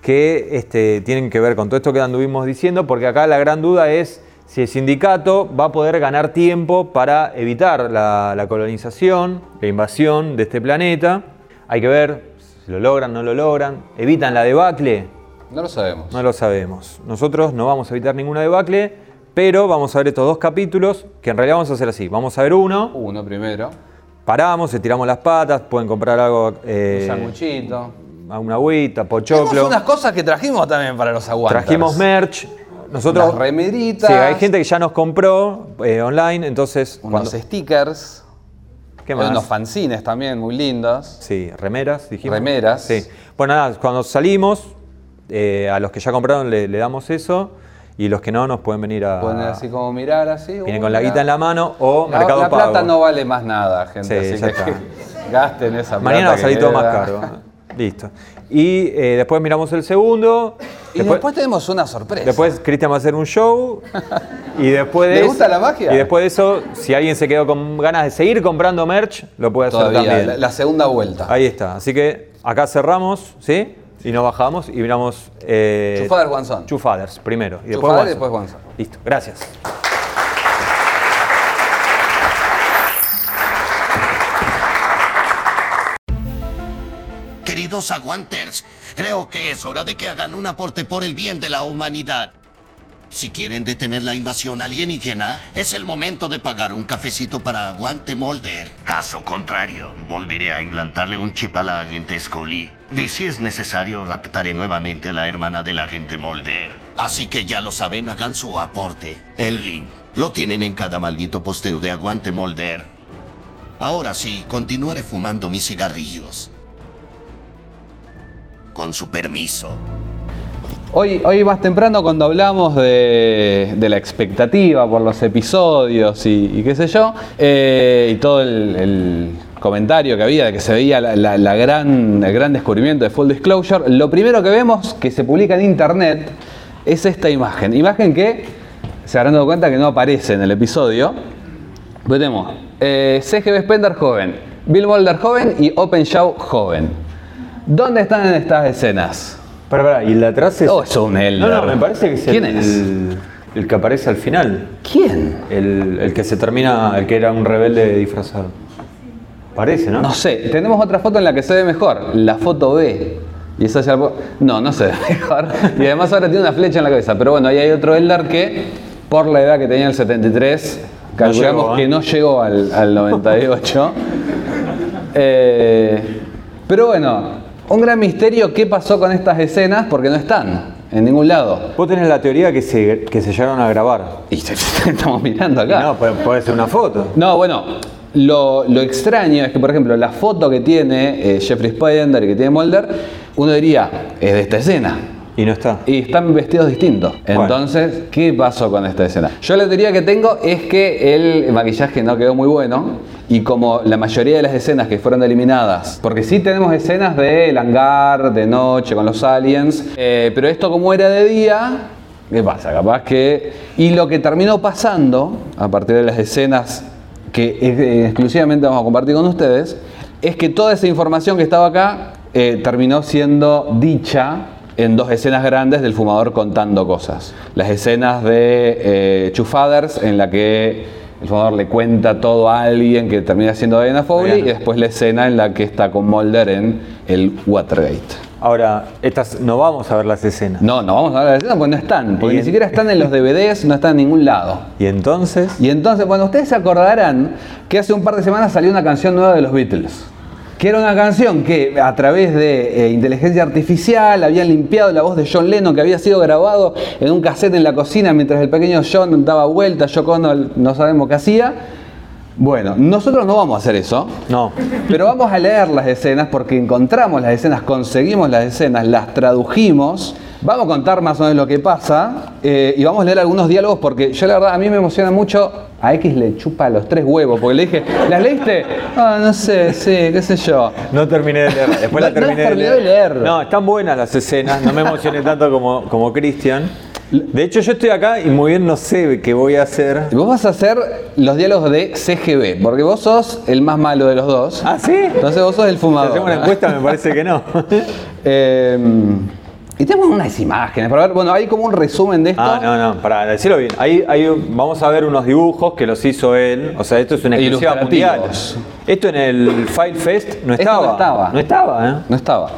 Que este, tienen que ver con todo esto que anduvimos diciendo, porque acá la gran duda es si el sindicato va a poder ganar tiempo para evitar la, la colonización, la invasión de este planeta. Hay que ver si lo logran, no lo logran. ¿Evitan la debacle? No lo sabemos. No lo sabemos. Nosotros no vamos a evitar ninguna debacle, pero vamos a ver estos dos capítulos, que en realidad vamos a hacer así. Vamos a ver uno, Uno primero. paramos, estiramos las patas, pueden comprar algo, eh, Un sanguchito. Una agüita, Tenemos pochoclo. unas cosas que trajimos también para los aguantes. Trajimos merch. Nosotros, Unas remeritas. Sí, hay gente que ya nos compró eh, online, entonces. Unos cuando- stickers. ¿Qué Hay más? Unos fanzines también muy lindos. Sí, remeras, dijimos. Remeras. Sí. Bueno, nada, cuando salimos, eh, a los que ya compraron le, le damos eso y los que no nos pueden venir a. Pueden así como mirar así. vienen uh, con la guita en la mano o La, Mercado la Pago. plata no vale más nada, gente. Sí, así que está. gasten esa plata. Mañana va a salir todo más caro. Listo. Y eh, después miramos el segundo. Y después, tenemos una sorpresa. Después Cristian va a hacer un show. y después de ¿Le eso- gusta la magia? Y después de eso, si alguien se quedó con ganas de seguir comprando merch, lo puede hacer Todavía, también. la, la segunda vuelta. Ahí está. Así que acá cerramos, ¿sí? Y nos bajamos y miramos. Eh, Two Fathers, One Son. Two Fathers primero. Y después One después. One Son. Listo. Gracias. Aguanters, creo que es hora de que hagan un aporte por el bien de la humanidad. Si quieren detener la invasión alienígena, es el momento de pagar un cafecito para Aguante Molder. Caso contrario, volveré a implantarle un chip a la agente Scully. Y si es necesario, raptaré nuevamente a la hermana del agente Molder. Así que ya lo saben, hagan su aporte. El link lo tienen en cada maldito posteo de Aguante Molder. Ahora sí, continuaré fumando mis cigarrillos. Con su permiso. Hoy, hoy más temprano cuando hablamos de, la expectativa por los episodios y, qué sé yo, eh, y todo el, comentario que había de que se veía la, gran, el gran descubrimiento de Full Disclosure, lo primero que vemos que se publica en internet es esta imagen. Imagen que se habrán dado cuenta que no aparece en el episodio. Pues tenemos eh, CGB Spender joven, Bill Mulder joven y Open Shaw joven. ¿Dónde están en estas escenas? Pero, pará, y el de atrás es. Oh, es un Elder. No, no, me parece que es ¿Quién el, es? El, que aparece al final. ¿Quién? El, el que se termina, el que era un rebelde disfrazado. Parece, ¿no? No sé, tenemos otra foto en la que se ve mejor, la foto B. Y esa ya No, no se ve mejor. Y además ahora tiene una flecha en la cabeza. Pero bueno, ahí hay otro Eldar que, por la edad que tenía el 73, calculamos llegó, ¿eh? que no llegó al, al 98. Eh, pero bueno, un gran misterio qué pasó con estas escenas porque no están en ningún lado. Vos tenés la teoría que se, que se llegaron a grabar. Y estamos mirando Y acá. no, puede, puede ser una foto. No, bueno, lo, lo extraño es que, por ejemplo, la foto que tiene eh, Jeffrey Spender y que tiene Mulder, uno diría, es de esta escena. Y no está. Y están vestidos distintos. Bueno. Entonces, ¿qué pasó con esta escena? Yo la teoría que tengo es que el maquillaje no quedó muy bueno. Y como la mayoría de las escenas que fueron eliminadas, porque sí tenemos escenas del hangar, de noche, con los aliens, eh, pero esto como era de día, ¿qué pasa? Capaz que... Y lo que terminó pasando, a partir de las escenas que eh, exclusivamente vamos a compartir con ustedes, es que toda esa información que estaba acá eh, terminó siendo dicha en dos escenas grandes del fumador contando cosas. Las escenas de eh, Two Fathers, en la que el fumador le cuenta todo a alguien que termina siendo Diana Foley, y después la escena en la que está con Mulder en el Watergate. Ahora, estas no vamos a ver las escenas. No, no vamos a hablar de la escena porque no están, porque ni siquiera están en los DVDs, no están en ningún lado. Y entonces. Y entonces, bueno, ustedes se acordarán que hace un par de semanas salió una canción nueva de los Beatles. Que era una canción que a través de eh, inteligencia artificial habían limpiado la voz de John Lennon, que había sido grabado en un cassette en la cocina mientras el pequeño John daba vueltas, Yoko Ono no sabemos qué hacía. Bueno, nosotros no vamos a hacer eso. No. Pero vamos a leer las escenas porque encontramos las escenas, conseguimos las escenas, las tradujimos. Vamos a contar más o menos lo que pasa eh, y vamos a leer algunos diálogos porque yo la verdad a mí me emociona mucho. A X le chupa los tres huevos porque le dije, ¿las leíste? Ah, no sé, sí, qué sé yo. No terminé de leer. Después No- la no terminé las de, terminé leer. de leer. No, están buenas las escenas. No me emocioné tanto como, como Cristian. De hecho, yo estoy acá y muy bien no sé qué voy a hacer. Vos vas a hacer los diálogos de CGB porque vos sos el más malo de los dos. ¿Ah, sí? Entonces vos sos el Si fumador. hacemos una encuesta, me parece que no. Eh, y tenemos unas imágenes para ver. Bueno, hay como un resumen de esto. Ah, no, no, para decirlo bien. Ahí, ahí vamos a ver unos dibujos que los hizo él. O sea, esto es una exclusiva mundial. Esto en el File Fest no Esto estaba. no estaba. No estaba, ¿eh? No estaba.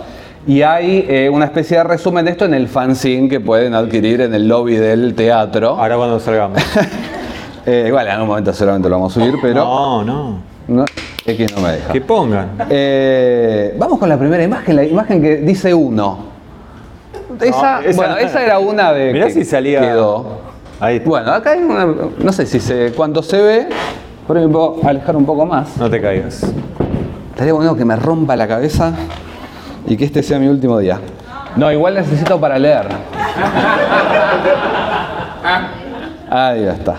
Y hay eh, una especie de resumen de esto en el fanzine que pueden adquirir en el lobby del teatro. Ahora cuando salgamos. Eh, igual, en algún momento seguramente lo vamos a subir, pero No, no. no, X no me deja. Que pongan. Eh, vamos con la primera imagen, la imagen que dice uno. Esa, esa- bueno, esa era una de Mirá que si salía- quedó. Ahí está. Bueno, acá hay una, no sé si se, cuánto se ve, pero me puedo alejar un poco más. No te caigas. Estaría bueno que me rompa la cabeza y que este sea mi último día. No, igual necesito para leer. Ahí está.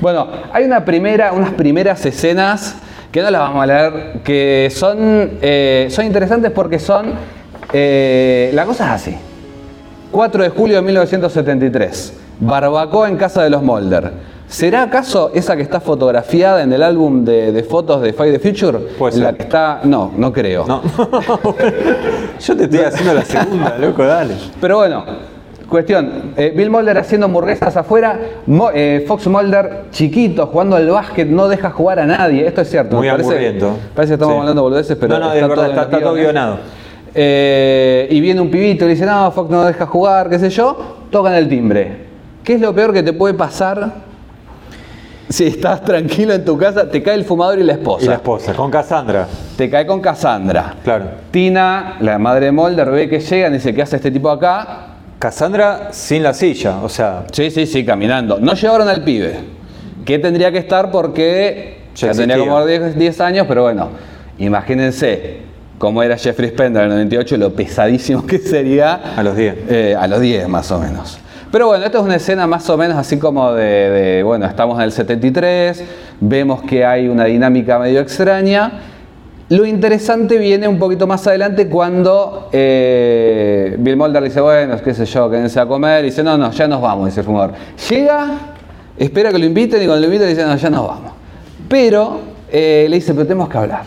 Bueno, hay una primera, unas primeras escenas que no las vamos a leer, que son, eh, son interesantes porque son Eh, la cosa es así. 4 de julio de 1973. Barbacoa en casa de los Molder. ¿Será acaso esa que está fotografiada en el álbum de, de fotos de Fight the Future? Puede La que está. No, no creo. No. Yo te estoy haciendo la segunda, loco, dale. Pero bueno, cuestión. eh, Bill Mulder haciendo hamburguesas afuera. Mo- eh, Fox Mulder chiquito jugando al básquet, no deja jugar a nadie. Esto es cierto. Muy me parece. Parece que estamos Sí. hablando boludeces, pero. No, no, es verdad, en está- está todo guionado. Eh, y viene un pibito y le dice, no, Fox no deja jugar, qué sé yo. Tocan el timbre. ¿Qué es lo peor que te puede pasar? Si estás tranquilo en tu casa, te cae el fumador y la esposa. Y la esposa, con Cassandra. Te cae con Cassandra. Claro. Tina, la madre de Mulder, ve que llegan y dice, ¿qué hace este tipo acá? Cassandra sin la silla, o sea, Sí, sí, sí, caminando. No llevaron al pibe, que tendría que estar porque Ya ya, tenía como 10, 10 años, pero bueno, imagínense cómo era Jeffrey Spender en el 98, lo pesadísimo que sería a los 10. eh, a los 10 más o menos. Pero bueno, esta es una escena más o menos así como de, de, bueno, estamos en el 73, vemos que hay una dinámica medio extraña. Lo interesante viene un poquito más adelante cuando eh, Bill Mulder dice, bueno, qué sé yo, quédense a comer, y dice, no, no, ya nos vamos, dice el fumador. Llega, espera que lo inviten, y cuando lo inviten dice, no, ya nos vamos. Pero eh, le dice, pero tenemos que hablar.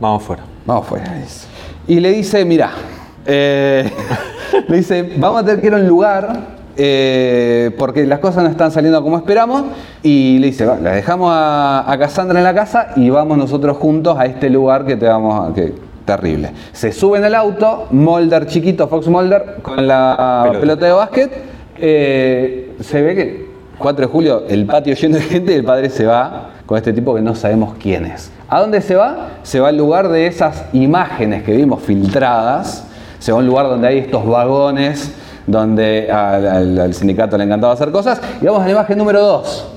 Vamos fuera. Vamos fuera, dice. Y le dice, mira, le dice, vamos a tener que ir a un lugar eh, porque las cosas no están saliendo como esperamos. Y le dice, "Va, la dejamos a, a Cassandra en la casa y vamos nosotros juntos a este lugar que te vamos a... Que, terrible. Se suben al auto, Mulder chiquito, Fox Mulder, con la Pelota. pelota, de básquet. eh, se ve que 4 de julio el patio lleno de gente y el padre se va con este tipo que no sabemos quién es. ¿A dónde se va? Se va al lugar de esas imágenes que vimos filtradas. Se va a un lugar donde hay estos vagones, donde al, al- al sindicato le encantaba hacer cosas. Y vamos a la imagen número 2.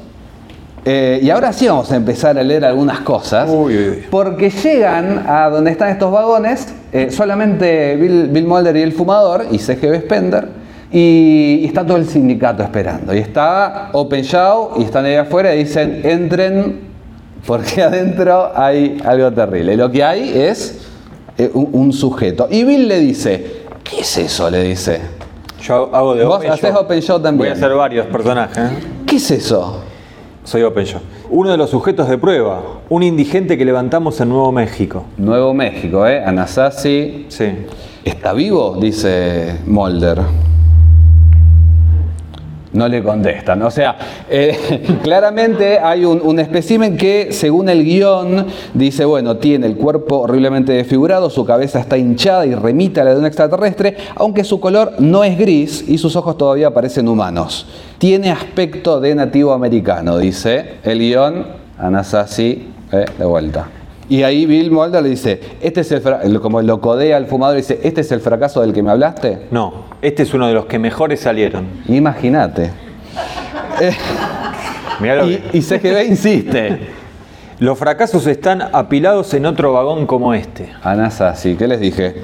y ahora sí vamos a empezar a leer algunas cosas. Uy, uy. Porque llegan a donde están estos vagones, eh, solamente Bill, Bill Mulder y el fumador, y CGB Spender, y, y está todo el sindicato esperando. Y está Open Show, y están ahí afuera y dicen, entren, porque adentro hay algo terrible. Lo que hay es eh, un, sujeto. Y Bill le dice, ¿qué es eso? Le dice, Yo hago de Vos Open Show. Open Show también. Voy a hacer varios personajes. ¿qué es eso? Soy Open Show. Uno de los sujetos de prueba, un indigente que levantamos en Nuevo México. Nuevo México, ¿eh? Anasazi. Sí. ¿Está vivo? Dice Mulder. No le contestan. O sea, eh, claramente hay un, un espécimen que, según el guion, dice, bueno, tiene el cuerpo horriblemente desfigurado, su cabeza está hinchada y remite a la de un extraterrestre, aunque su color no es gris y sus ojos todavía parecen humanos. Tiene aspecto de nativo americano, dice el guion, Anasazi, eh, de vuelta. Y ahí Bill Mulder le dice, este es el como lo codea al fumador, dice, ¿este es el fracaso del que me hablaste? No, este es uno de los que mejores salieron. Imagínate. Lo Y, y CGB insiste. Los fracasos están apilados en otro vagón como este. Anasazi, ¿qué les dije?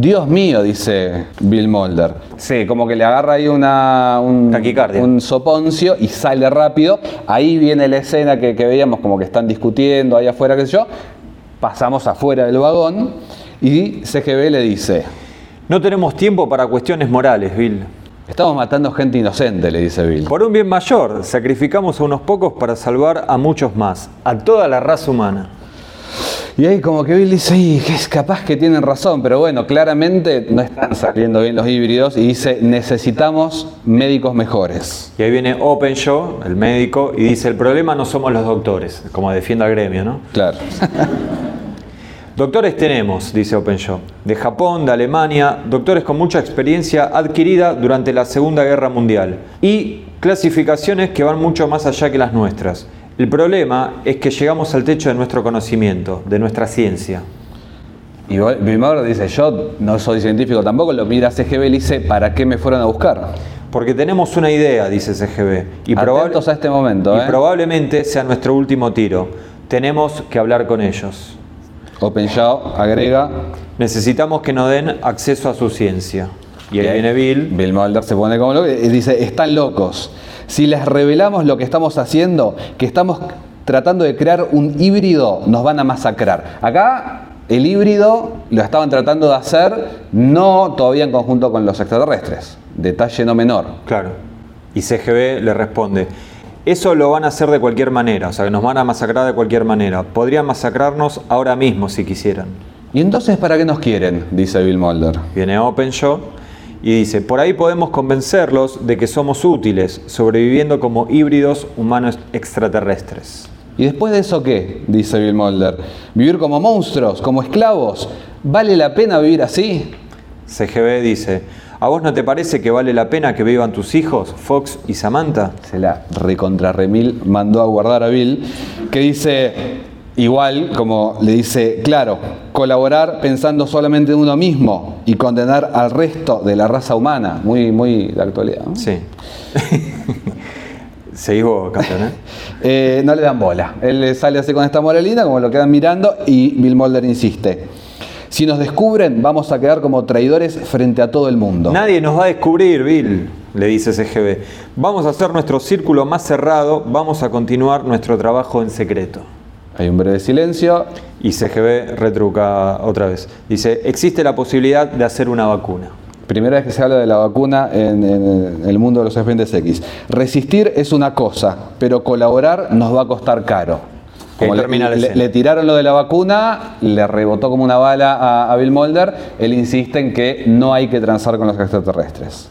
Dios mío, dice Bill Mulder. Sí, como que le agarra ahí una, un, Taquicardia. un soponcio y sale rápido. Ahí viene la escena que, que veíamos como que están discutiendo ahí afuera, qué sé yo. Pasamos afuera del vagón y CGB le dice, No tenemos tiempo para cuestiones morales, Bill. estamos matando gente inocente, le dice Bill. Por un bien mayor, sacrificamos a unos pocos para salvar a muchos más, a toda la raza humana. Y ahí como que Bill dice, "Y, que es capaz que tienen razón, pero bueno, claramente no están saliendo bien los híbridos y dice, necesitamos médicos mejores. Y ahí viene Open Show, el médico, y dice, el problema no somos los doctores, como defiende al gremio, ¿no? Claro. Doctores tenemos, dice Open Show, de Japón, de Alemania, doctores con mucha experiencia adquirida durante la Segunda Guerra Mundial y clasificaciones que van mucho más allá que las nuestras. El problema es que llegamos al techo de nuestro conocimiento, de nuestra ciencia. Y Bill Mulder dice, yo no soy científico tampoco, lo mira CGB y le dice, ¿para qué me fueron a buscar? Porque tenemos una idea, dice CGB, y, probable- a este momento, y ¿eh? probablemente sea nuestro último tiro. Tenemos que hablar con ellos. Open Show agrega, Necesitamos que nos den acceso a su ciencia. Y ahí viene Bill. Bill Mulder se pone como loco y dice, están locos. Si les revelamos lo que estamos haciendo, que estamos tratando de crear un híbrido, nos van a masacrar. Acá El híbrido lo estaban tratando de hacer no todavía en conjunto con los extraterrestres. Detalle no menor. Claro. Y CGB le responde, eso lo van a hacer de cualquier manera, o sea, que nos van a masacrar de cualquier manera. Podrían masacrarnos ahora mismo si quisieran. ¿Y entonces para qué nos quieren? Dice Bill Mulder. Viene OpenShow y dice, por ahí podemos convencerlos de que somos útiles, sobreviviendo como híbridos humanos extraterrestres. ¿Y después de eso qué? Dice Bill Mulder. ¿Vivir como monstruos, como esclavos? ¿Vale la pena vivir así? CGB dice, ¿a vos no te parece que vale la pena que vivan tus hijos, Fox y Samantha? Se la recontra remil mandó a guardar a Bill, que dice, igual como le dice, claro, colaborar pensando solamente en uno mismo y condenar al resto de la raza humana. Muy, muy de actualidad. ¿no? Sí. Seguís vos, campeón, ¿eh? Eh, no le dan bola. Él le sale así con esta moralina, como lo quedan mirando, y Bill Mulder insiste. Si nos descubren, vamos a quedar como traidores frente a todo el mundo. Nadie nos va a descubrir, Bill, le dice CGB. Vamos a hacer nuestro círculo más cerrado, vamos a continuar nuestro trabajo en secreto. Hay un breve silencio. Y CGB retruca otra vez. Dice, existe la posibilidad de hacer una vacuna. Primera vez que se habla de la vacuna en, en el mundo de los expedientes X. Resistir es una cosa, pero colaborar nos va a costar caro. Como le, le- le tiraron lo de la vacuna, le rebotó como una bala a, a Bill Mulder. Él insiste en que no hay que transar con los extraterrestres.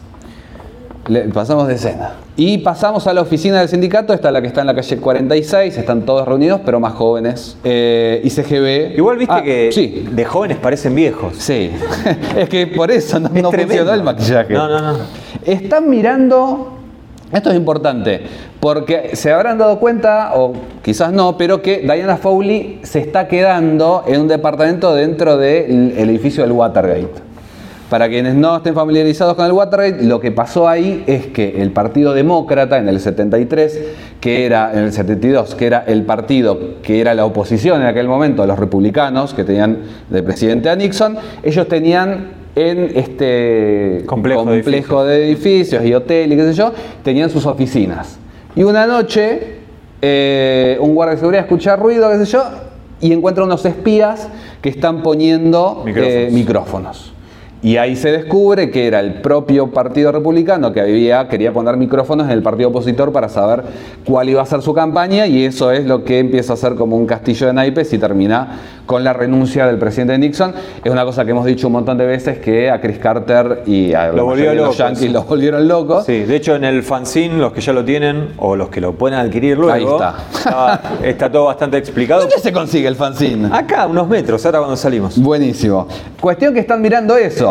Le- pasamos de escena. Y pasamos a la oficina del sindicato, esta es la que está en la calle 46, están todos reunidos, pero más jóvenes. Eh, y CGB. Igual viste Ah, que Sí, de jóvenes parecen viejos. sí. es que por eso no, Es no tremendo. funcionó el maquillaje. No, no, no. Están mirando, esto es importante, porque se habrán dado cuenta, o quizás no, pero que Diana Fowley se está quedando en un departamento dentro del el edificio del Watergate. Para quienes no estén familiarizados con el Watergate, lo que pasó ahí es que el Partido Demócrata en el 73, que era en el 72, que era el partido que era la oposición en aquel momento, los republicanos que tenían de presidente a Nixon, ellos tenían en este Complejo de edificios y hotel y qué sé yo, tenían sus oficinas. Y una noche, eh, un guardia de seguridad escucha ruido, qué sé yo, y encuentra unos espías que están poniendo Micrófonos. eh, micrófonos. Y ahí se descubre que era el propio Partido Republicano que había, quería poner micrófonos en el partido opositor para saber cuál iba a ser su campaña y eso es lo que empieza a ser como un castillo de naipes y termina con la renuncia del presidente Nixon. Es una cosa que hemos dicho un montón de veces que a Chris Carter y a Lo los loco, yankees los volvieron locos. Sí, de hecho en el fanzine, los que ya lo tienen o los que lo pueden adquirir luego, Ahí está. está, está todo bastante explicado. ¿Dónde se consigue el fanzine? Acá, unos metros, ahora cuando salimos. Buenísimo. Cuestión que están mirando eso.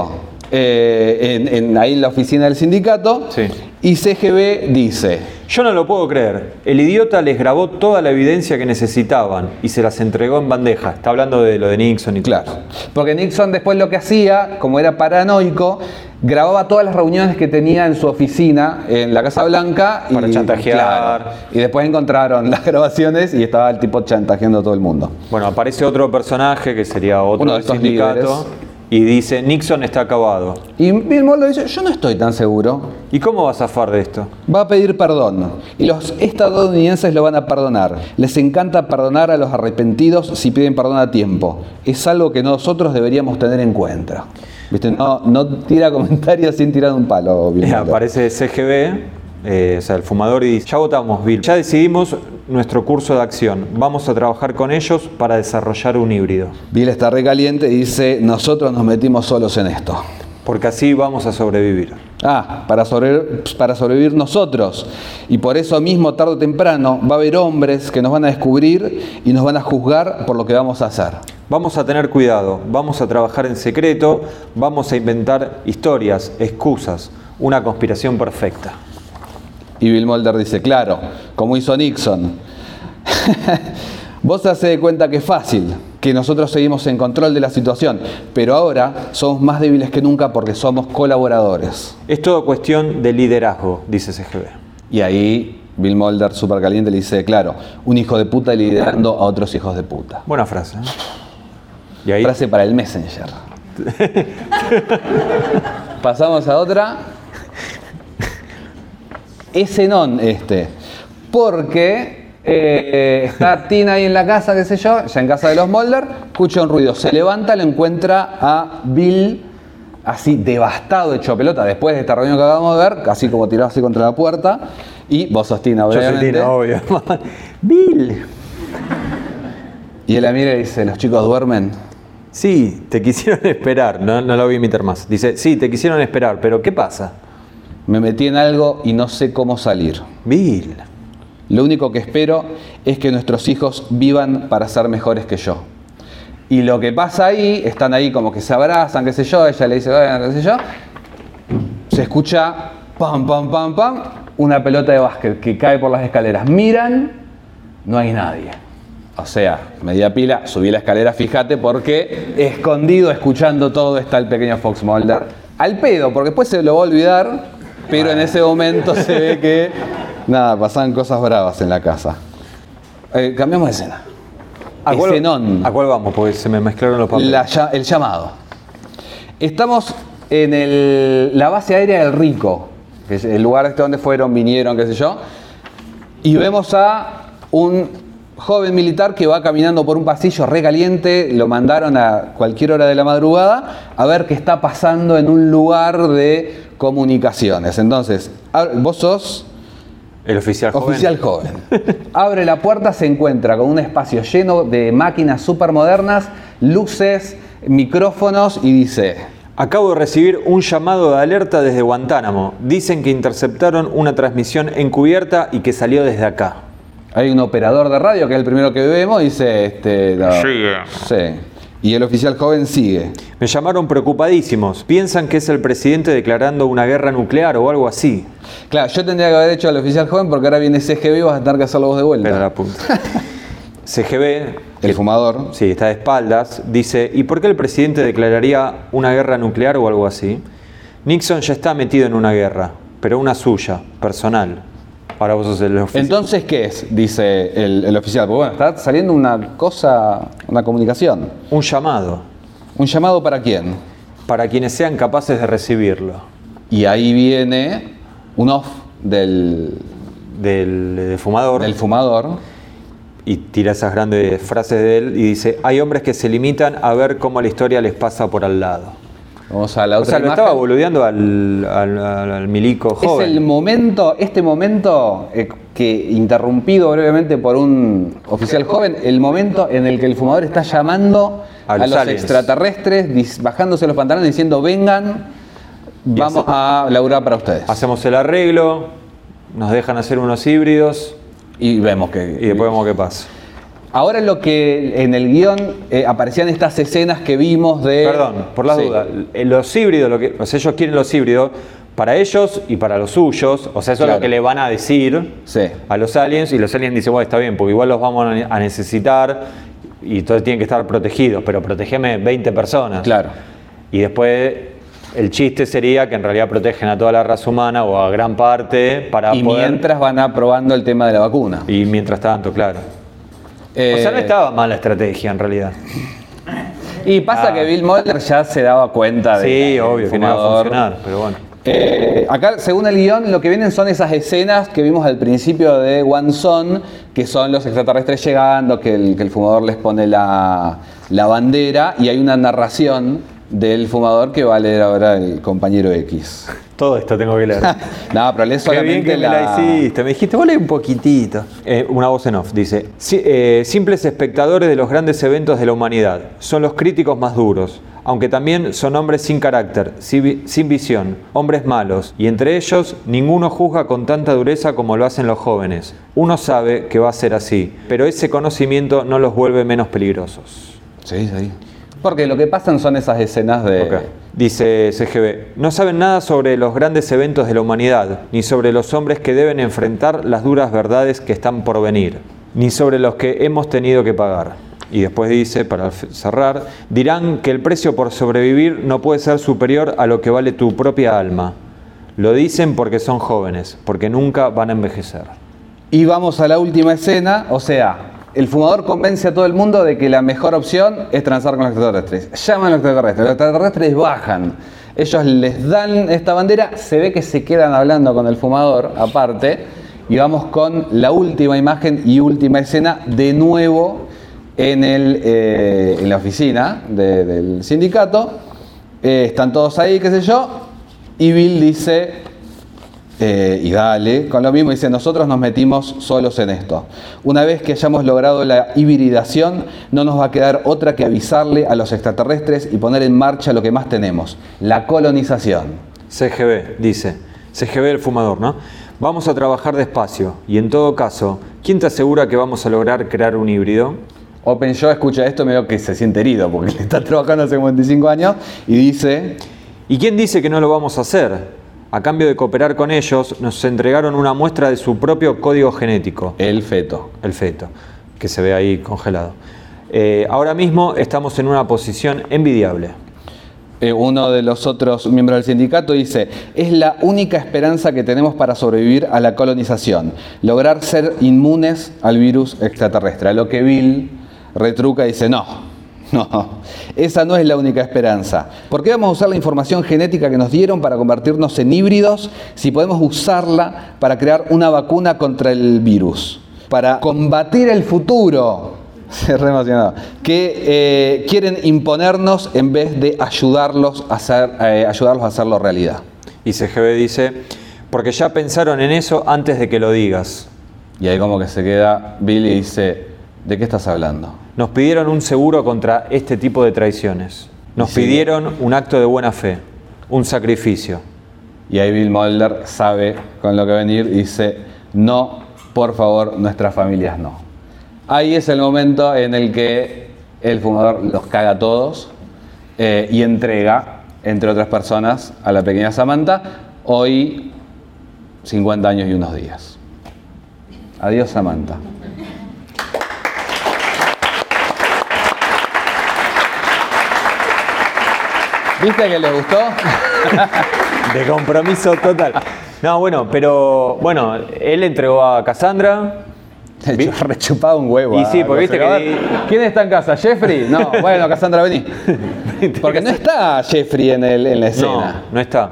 Eh, en, en- ahí en la oficina del sindicato. Sí. Y CGB dice, Yo no lo puedo creer. El idiota les grabó toda la evidencia que necesitaban y se las entregó en bandeja. Está hablando de lo de Nixon y todo. Claro. Porque Nixon después lo que hacía, como era paranoico, grababa todas las reuniones que tenía en su oficina en la Casa Blanca. Para chantajear. claro. y después encontraron las grabaciones y estaba el tipo chantajeando a todo el mundo. Bueno, aparece otro personaje que sería otro Uno de estos sindicato líderes. Y dice, Nixon está acabado. Y Bill Mulder dice, yo no estoy tan seguro. ¿Y cómo va a zafar de esto? Va a pedir perdón. Y los estadounidenses lo van a perdonar. Les encanta perdonar a los arrepentidos si piden perdón a tiempo. Es algo que nosotros deberíamos tener en cuenta. ¿Viste? No, no tira comentarios sin tirar un palo. Bill Eh, aparece CGB, eh, o sea, el fumador, y dice, ya votamos, Bill. Ya decidimos nuestro curso de acción. Vamos a trabajar con ellos para desarrollar un híbrido. Bill está recaliente y dice, nosotros nos metimos solos en esto. Porque así vamos a sobrevivir. Ah, para, sobre- para sobrevivir nosotros. Y por eso mismo, tarde o temprano, va a haber hombres que nos van a descubrir y nos van a juzgar por lo que vamos a hacer. Vamos a tener cuidado, vamos a trabajar en secreto, vamos a inventar historias, excusas, una conspiración perfecta. Y Bill Mulder dice, claro, como hizo Nixon. Vos te hace de cuenta que es fácil, que nosotros seguimos en control de la situación, pero ahora somos más débiles que nunca porque somos colaboradores. Es todo cuestión de liderazgo, dice CGB. Y ahí Bill Mulder, súper caliente, le dice, claro, un hijo de puta liderando a otros hijos de puta. Buena frase. ¿eh? Y ahí, Frase para el Messenger. Pasamos a otra. Es Zenón este. Porque Eh, está Tina ahí en la casa, qué sé yo, ya en casa de los Mulder, escucha un ruido, se levanta, le encuentra a Bill así devastado, hecho pelota, después de esta reunión que acabamos de ver, así como tirado así contra la puerta, y vos sos Tina, Yo soy obviamente. Tina, obvio. Bill. Y él la mira y dice, ¿los chicos duermen? Sí, te quisieron esperar. No, no lo voy a imitar más. Dice, sí, te quisieron esperar, pero ¿qué pasa? Me metí en algo y no sé cómo salir. Bill. Lo único que espero es que nuestros hijos vivan para ser mejores que yo. Y lo que pasa ahí, están ahí como que se abrazan, qué sé yo, ella le dice, qué sé yo, se escucha pam, pam, pam, pam, una pelota de básquet que cae por las escaleras. Miran, no hay nadie. O sea, media pila, subí la escalera, fíjate, porque escondido, escuchando todo, está el pequeño Fox Mulder. Al pedo, porque después se lo va a olvidar, pero en ese momento se ve que, nada, pasaban cosas bravas en la casa. Eh, cambiamos de escena. ¿A cuál, Escenón. ¿A cuál vamos? Porque se me mezclaron los papeles. La el llamado. Estamos en el- la base aérea del Rico, que es el lugar este donde fueron, vinieron, qué sé yo, y vemos a un joven militar que va caminando por un pasillo recaliente, lo mandaron a cualquier hora de la madrugada a ver qué está pasando en un lugar de comunicaciones. Entonces, vos sos El oficial joven. Oficial joven. Abre la puerta, se encuentra con un espacio lleno de máquinas súper modernas, luces, micrófonos y dice, Acabo de recibir un llamado de alerta desde Guantánamo. Dicen que interceptaron una transmisión encubierta y que salió desde acá. Hay un operador de radio que es el primero que vemos, dice, este, no. Sigue. Sí. Y el oficial joven sigue. Me llamaron preocupadísimos. Piensan que es el presidente declarando una guerra nuclear o algo así. Claro, yo tendría que haber hecho al oficial joven porque ahora viene CGB y vas a tener que hacerlo vos de vuelta. Pero la punta. CGB, El fumador. sí, está de espaldas, dice, ¿y por qué el presidente declararía una guerra nuclear o algo así? Nixon ya está metido en una guerra, pero una suya, personal. Ahora vos sos el oficial. Entonces, ¿qué es? Dice el, el oficial. Pues bueno, está saliendo una cosa, una comunicación. Un llamado ¿Un llamado para quién? para quienes sean capaces de recibirlo. Y ahí viene un off del, Del, del fumador. del fumador. y tira esas grandes frases de él y dice, hay hombres que se limitan a ver cómo la historia les pasa por al lado. Vamos a la O otra sea, lo imagen. estaba boludeando al, al- al- al milico Es joven. el momento, este momento eh, que interrumpido brevemente por un oficial joven, el momento en el que el fumador está llamando A a los aliens. extraterrestres, dis- bajándose los pantalones diciendo vengan, vamos a laburar para ustedes. Hacemos el arreglo, nos dejan hacer unos híbridos Y vemos que. y después vemos qué pasa. Ahora lo que en el guion eh, aparecían estas escenas que vimos de. Perdón, por las Sí. dudas. eh, Los híbridos, lo que, o sea, ellos quieren los híbridos para ellos y para los suyos. O sea, eso es lo que le van a decir Sí. a los aliens. Y los aliens dicen, bueno, está bien, porque igual los vamos a necesitar y todos tienen que estar protegidos, pero protegeme 20 personas. Claro. Y después el chiste sería que en realidad protegen a toda la raza humana o a gran parte para Y poder... mientras van aprobando el tema de la vacuna. Y mientras tanto, claro. O sea, no Eh, estaba mal la estrategia en realidad. Y pasa Ah. que Bill Mulder ya se daba cuenta de. Sí, obvio que no iba a funcionar, pero bueno. Eh, acá, según el guion, lo que vienen son esas escenas que vimos al principio de One Son, que son los extraterrestres llegando, que el, que el fumador les pone la, la bandera, y hay una narración del fumador que va a leer ahora el compañero X. Todo esto tengo que leer. no, pero lee Qué solamente bien que me la hiciste. Me dijiste, vos un poquitito. Eh, una voz en off dice: "Si- eh, Simples espectadores de los grandes eventos de la humanidad. Son los críticos más duros. Aunque también son hombres sin carácter, sin vi- sin visión, hombres malos. Y entre ellos, ninguno juzga con tanta dureza como lo hacen los jóvenes. Uno sabe que va a ser así, pero ese conocimiento no los vuelve menos peligrosos. Sí, sí. Porque lo que pasan son esas escenas de. Dice CGB, no saben nada sobre los grandes eventos de la humanidad, ni sobre los hombres que deben enfrentar las duras verdades que están por venir, ni sobre los que hemos tenido que pagar. Y después dice, para cerrar, dirán que el precio por sobrevivir no puede ser superior a lo que vale tu propia alma. Lo dicen porque son jóvenes, porque nunca van a envejecer. Y vamos a la última escena, o sea, el fumador convence a todo el mundo de que la mejor opción es transar con los extraterrestres. Llaman a los extraterrestres, los extraterrestres bajan. Ellos les dan esta bandera, se ve que se quedan hablando con el fumador aparte Y vamos con la última imagen y última escena de nuevo en, eh, la oficina de- del sindicato. Eh, están todos ahí, qué sé yo. Y Bill dice, eh, y dale, con lo mismo dice, nosotros nos metimos solos en esto. Una vez que hayamos logrado la hibridación, no nos va a quedar otra que avisarle a los extraterrestres y poner en marcha lo que más tenemos, la colonización. CGB, dice. CGB el fumador, ¿no? Vamos a trabajar despacio y en todo caso, ¿quién te asegura que vamos a lograr crear un híbrido? OpenShow escucha esto me veo que se siente herido porque le está trabajando hace 25 años y dice, ¿Y quién dice que no lo vamos a hacer? A cambio de cooperar con ellos, nos entregaron una muestra de su propio código genético, el feto. el feto, que se ve ahí congelado. Eh, ahora mismo estamos en una posición envidiable. Eh, uno de los otros miembros del sindicato dice, es la única esperanza que tenemos para sobrevivir a la colonización, lograr ser inmunes al virus extraterrestre. A lo que Bill retruca y dice, no, no, esa no es la única esperanza. ¿Por qué vamos a usar la información genética que nos dieron para convertirnos en híbridos si podemos usarla para crear una vacuna contra el virus? Para combatir el futuro. Se re emocionado. Que eh, quieren imponernos en vez de ayudarlos a, hacer, eh, ayudarlos a hacerlo realidad. Y CGB dice, porque ya pensaron en eso antes de que lo digas. Y ahí como que se queda Bill y dice, ¿de qué estás hablando? Nos pidieron un seguro contra este tipo de traiciones. Nos Sí. pidieron un acto de buena fe, un sacrificio. Y ahí Bill Mulder sabe con lo que venir y dice, no, por favor, nuestras familias no. Ahí es el momento en el que el fumador los caga a todos eh, y entrega, entre otras personas, a la pequeña Samantha, hoy 50 años y unos días. Adiós Samantha. ¿Viste que les gustó? De compromiso total. No, bueno, pero bueno, él entregó a Cassandra. Yo rechupaba un huevo. Y sí, porque viste que- ver, ¿Quién está en casa? ¿Jeffrey? No, bueno, Cassandra, vení. Porque no está Jeffrey en, el- en la No, escena. no está.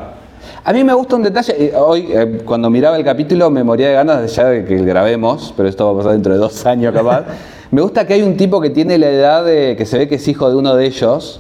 A mí me gusta un detalle. eh, Hoy, eh, cuando miraba el capítulo, me moría de ganas de ya de que grabemos, pero esto va a pasar dentro de dos años capaz. me gusta que hay un tipo que tiene la edad de. que se ve que es hijo de uno de ellos,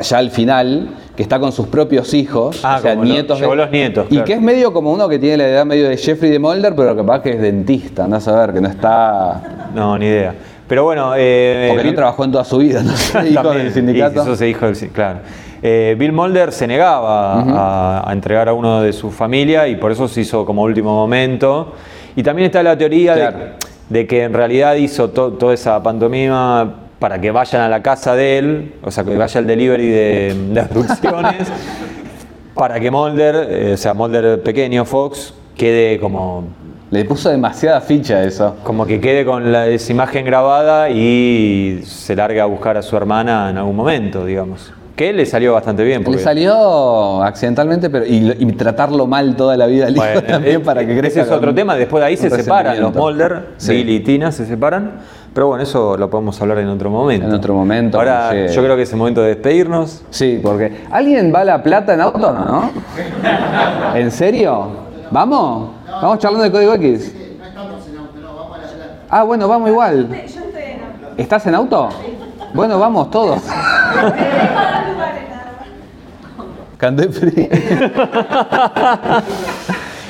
ya al final, que está con sus propios hijos, Ah, o sea, como lo- nietos. llevó los nietos, Y claro. que es medio como uno que tiene la edad medio de Jeffrey de Mulder, pero capaz que es dentista, andás a ver, que no está. No, ni idea. Pero bueno, eh, Porque no trabajó en toda su vida, no hijo del sindicato. y hijo del sin- claro. Eh, Bill Mulder se negaba a, a entregar a uno de su familia y por eso se hizo como último momento. Y también está la teoría de- de, que en realidad hizo to- toda esa pantomima para que vayan a la casa de él, o sea, que vaya el delivery de, de abducciones, para que Mulder, eh, o sea, Mulder pequeño, Fox, quede como Le puso demasiada ficha a eso. como que quede con la, esa imagen grabada y se largue a buscar a su hermana en algún momento, digamos. Que le salió bastante bien. Le porque- salió accidentalmente, pero y, lo- y tratarlo mal toda la vida al hijo Bueno, también eh, para que crezca. Ese es otro tema. Después de ahí se separan los. Mulder, Sí. Bill y Tina se separan. Pero bueno, eso lo podemos hablar en otro momento. En otro momento, Ahora, porque- yo creo que es el momento de despedirnos. Sí, porque ¿alguien va a La Plata en auto, no? no? ¿En serio? ¿Vamos? ¿Vamos charlando de Código X? Ah, bueno, vamos igual. Yo estoy en auto. ¿Estás en auto? Bueno, vamos todos. Free.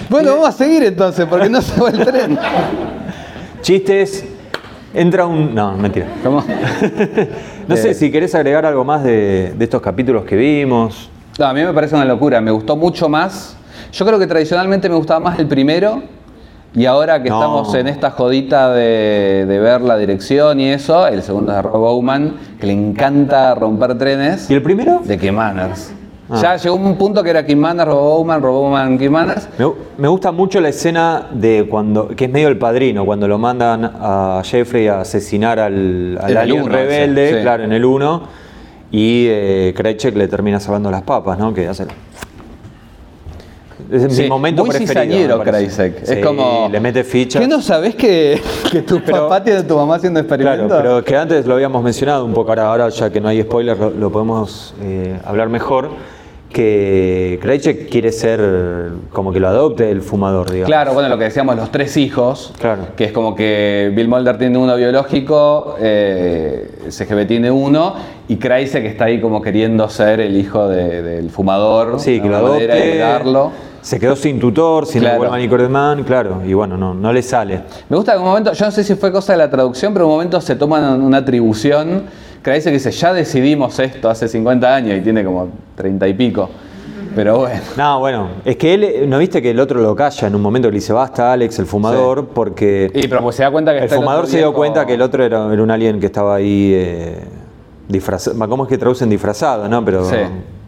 bueno, vamos a seguir entonces, porque no se va el tren. Chistes. Entra un. No, mentira. ¿Cómo? No sé Eh. si querés agregar algo más de, de estos capítulos que vimos. No, a mí me parece una locura, me gustó mucho más. Yo creo que tradicionalmente me gustaba más el primero. Y ahora que No. estamos en esta jodita de, de ver la dirección y eso, el segundo es de Rob Bowman, que le encanta romper trenes. ¿Y el primero? De Kim Manners. Ah. Ya llegó un punto que era Kim Manners, Rob Bowman, Rob Bowman, Kim Manners. Me, me gusta mucho la escena de cuando, que es medio el padrino, cuando lo mandan a Jeffrey a asesinar al, al En el alien uno, rebelde, sí, sí. claro, en el 1, y eh, le termina salvando las papas, ¿no? Que hace... Es Sí, mi momento muy preferido. Sí, es como. Le mete fichas. ¿Qué no sabés que, que tu Pero- papá tiene a tu mamá haciendo Claro, experimentos? pero que antes lo habíamos mencionado un poco, ahora, ahora ya que no hay spoilers lo, lo podemos eh, hablar mejor, que Krejcek quiere ser como que lo adopte el fumador, digamos. Claro, bueno, lo que decíamos, los tres hijos, Claro. que es como que Bill Mulder tiene uno biológico, eh, CGB tiene uno, y que está ahí como queriendo ser el hijo de- del fumador, Sí, que lo adopte. darlo. Se quedó sin tutor, sin Claro. el buen manicure de man, claro, y bueno, no, no le sale. Me gusta que un momento, yo no sé si fue cosa de la traducción, pero en un momento se toman una atribución, Kreise que dice, ya decidimos esto hace 50 años y tiene como 30 y pico. Pero bueno. No, bueno, es que él, ¿no viste que el otro lo calla en un momento que le dice basta Alex, el fumador? Porque Y pero pues se da cuenta que el está fumador se dio cuenta que el otro era, era un alien que estaba ahí eh, disfrazado. ¿Cómo es que traducen disfrazado, no? Pero, Sí.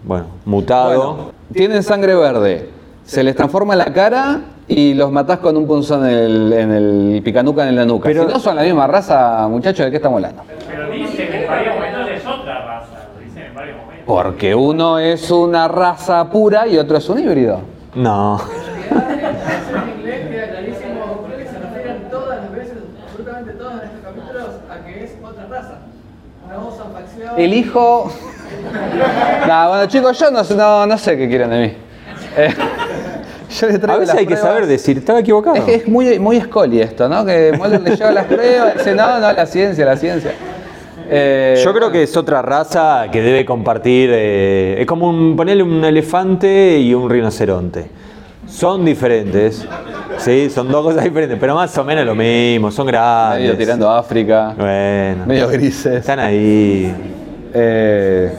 bueno, mutado. Bueno, tienen sangre verde, se les transforma la cara y los matás con un punzón en el, en el picanuca en la nuca. Pero- si no son la misma raza, muchachos, ¿de qué estamos hablando? Pero dice que en varios momentos es otra raza, lo dicen en varios momentos. Porque uno es una raza pura y otro es un híbrido. No. en inglés queda clarísimo, creo que se refieren todas las veces, absolutamente todos en estos capítulos, a que es otra raza. Una voz en facción. El hijo. Nah, bueno, chicos, yo no, sé- no, no sé qué quieren de mí. Eh, yo A veces las hay que saber decir, estaba equivocado. Es que es muy, muy Scully esto, ¿no? Que Mulder le lleva las pruebas dice, no, no, la ciencia, la ciencia. Eh, Yo creo que es otra raza que debe compartir. eh, es como un, ponerle un elefante y un rinoceronte. Son diferentes. Sí, son dos cosas diferentes, pero más o menos lo mismo. Son grandes. medio tirando a África, Bueno. medio grises. Están ahí. Eh,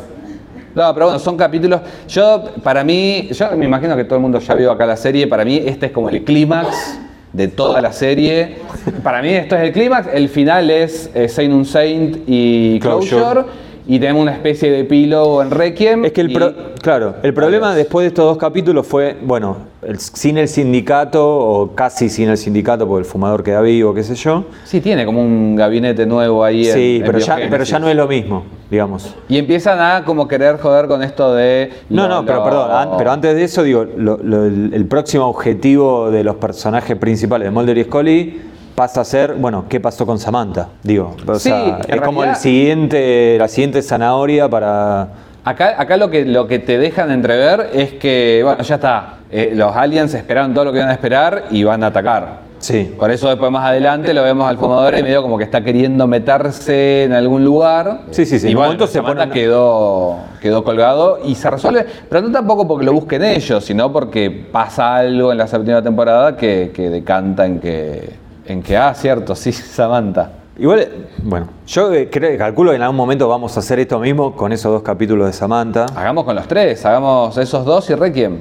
no, pero bueno, son capítulos. Yo, para mí, yo me imagino que todo el mundo ya vio acá la serie. Para mí, este es como el clímax de toda la serie. Para mí, esto es el clímax. El final es eh, Saint un Saint y Closure. Closure. Y tenemos una especie de epílogo en Requiem. Es que el, y- pro- claro, el problema después de estos dos capítulos fue, bueno, el- sin el sindicato o casi sin el sindicato porque el fumador queda vivo, qué sé yo. Sí, tiene como un gabinete nuevo ahí. Sí, en pero ya, pero ya no es lo mismo, digamos. Y empiezan a como querer joder con esto de. No, lo- no, pero lo- perdón, an- pero antes de eso, digo, lo- el, el próximo objetivo de los personajes principales de Mulder y Scully pasa a ser, bueno, ¿qué pasó con Samantha? Digo, o Sí, sea, en es como el siguiente, la siguiente zanahoria para... Acá, acá lo, que, lo que te dejan entrever es que, bueno, ya está. eh, los aliens esperaron todo lo que iban a esperar y van a atacar. Sí. Por eso después más adelante lo vemos al fumador y medio como que está queriendo meterse en algún lugar. Sí, sí, sí, Y en bueno, momento se pone- quedó, quedó colgado y se resuelve. Pero no tampoco porque lo busquen ellos, sino porque pasa algo en la séptima temporada que, que decanta en que, en que, ah, cierto, sí, Samantha. Igual, eh, bueno, yo eh, creo, calculo que en algún momento vamos a hacer esto mismo con esos dos capítulos de Samantha. Hagamos con los tres, hagamos esos dos y Requiem.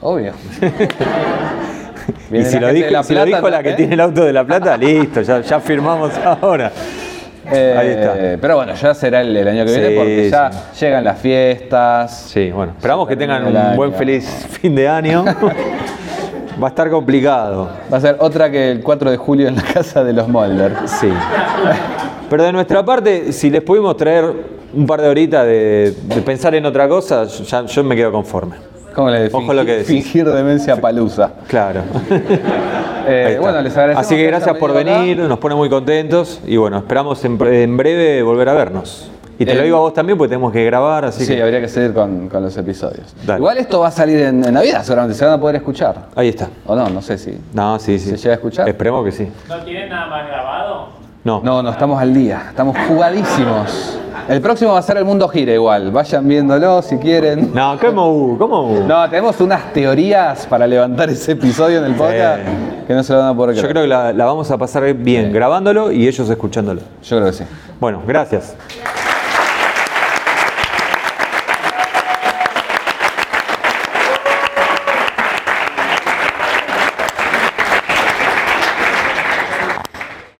Obvio. Y Viene si lo, dijo, La si lo Plata, dijo la que ¿Eh? tiene el auto de La Plata, listo, ya, ya firmamos ahora. Eh, Ahí está. Pero bueno, ya será el, el año que Sí, viene porque ya sí. llegan las fiestas. Sí, bueno, esperamos que tengan un buen feliz fin de año. Va a estar complicado. Va a ser otra que el 4 de julio en la casa de los Mulder. Sí. Pero de nuestra parte, si les pudimos traer un par de horitas de, de pensar en otra cosa, yo, ya- yo me quedo conforme. ¿Cómo le Ojo lo que decís. Fingir demencia palusa. Claro. Eh, bueno, les agradecemos. Así que gracias por acá. venir, nos pone muy contentos y bueno, esperamos en breve volver a vernos. Y te lo digo a vos también porque tenemos que grabar, así Sí, que habría que seguir con, con los episodios. Dale. Igual esto va a salir en, en Navidad, seguramente se van a poder escuchar. ahí está. O no, no sé si. No, sí, sí. ¿Se llega a escuchar? Esperemos que sí. ¿No tienen nada más grabado? No. No, no, estamos al día, estamos jugadísimos. El próximo va a ser El Mundo Gira igual, vayan viéndolo si quieren. No, ¿cómo? ¿Cómo? No, tenemos unas teorías para levantar ese episodio en el podcast que no se lo van a poder Yo creer. creo que la, la vamos a pasar bien grabándolo y ellos escuchándolo. Yo creo que sí. Bueno, gracias.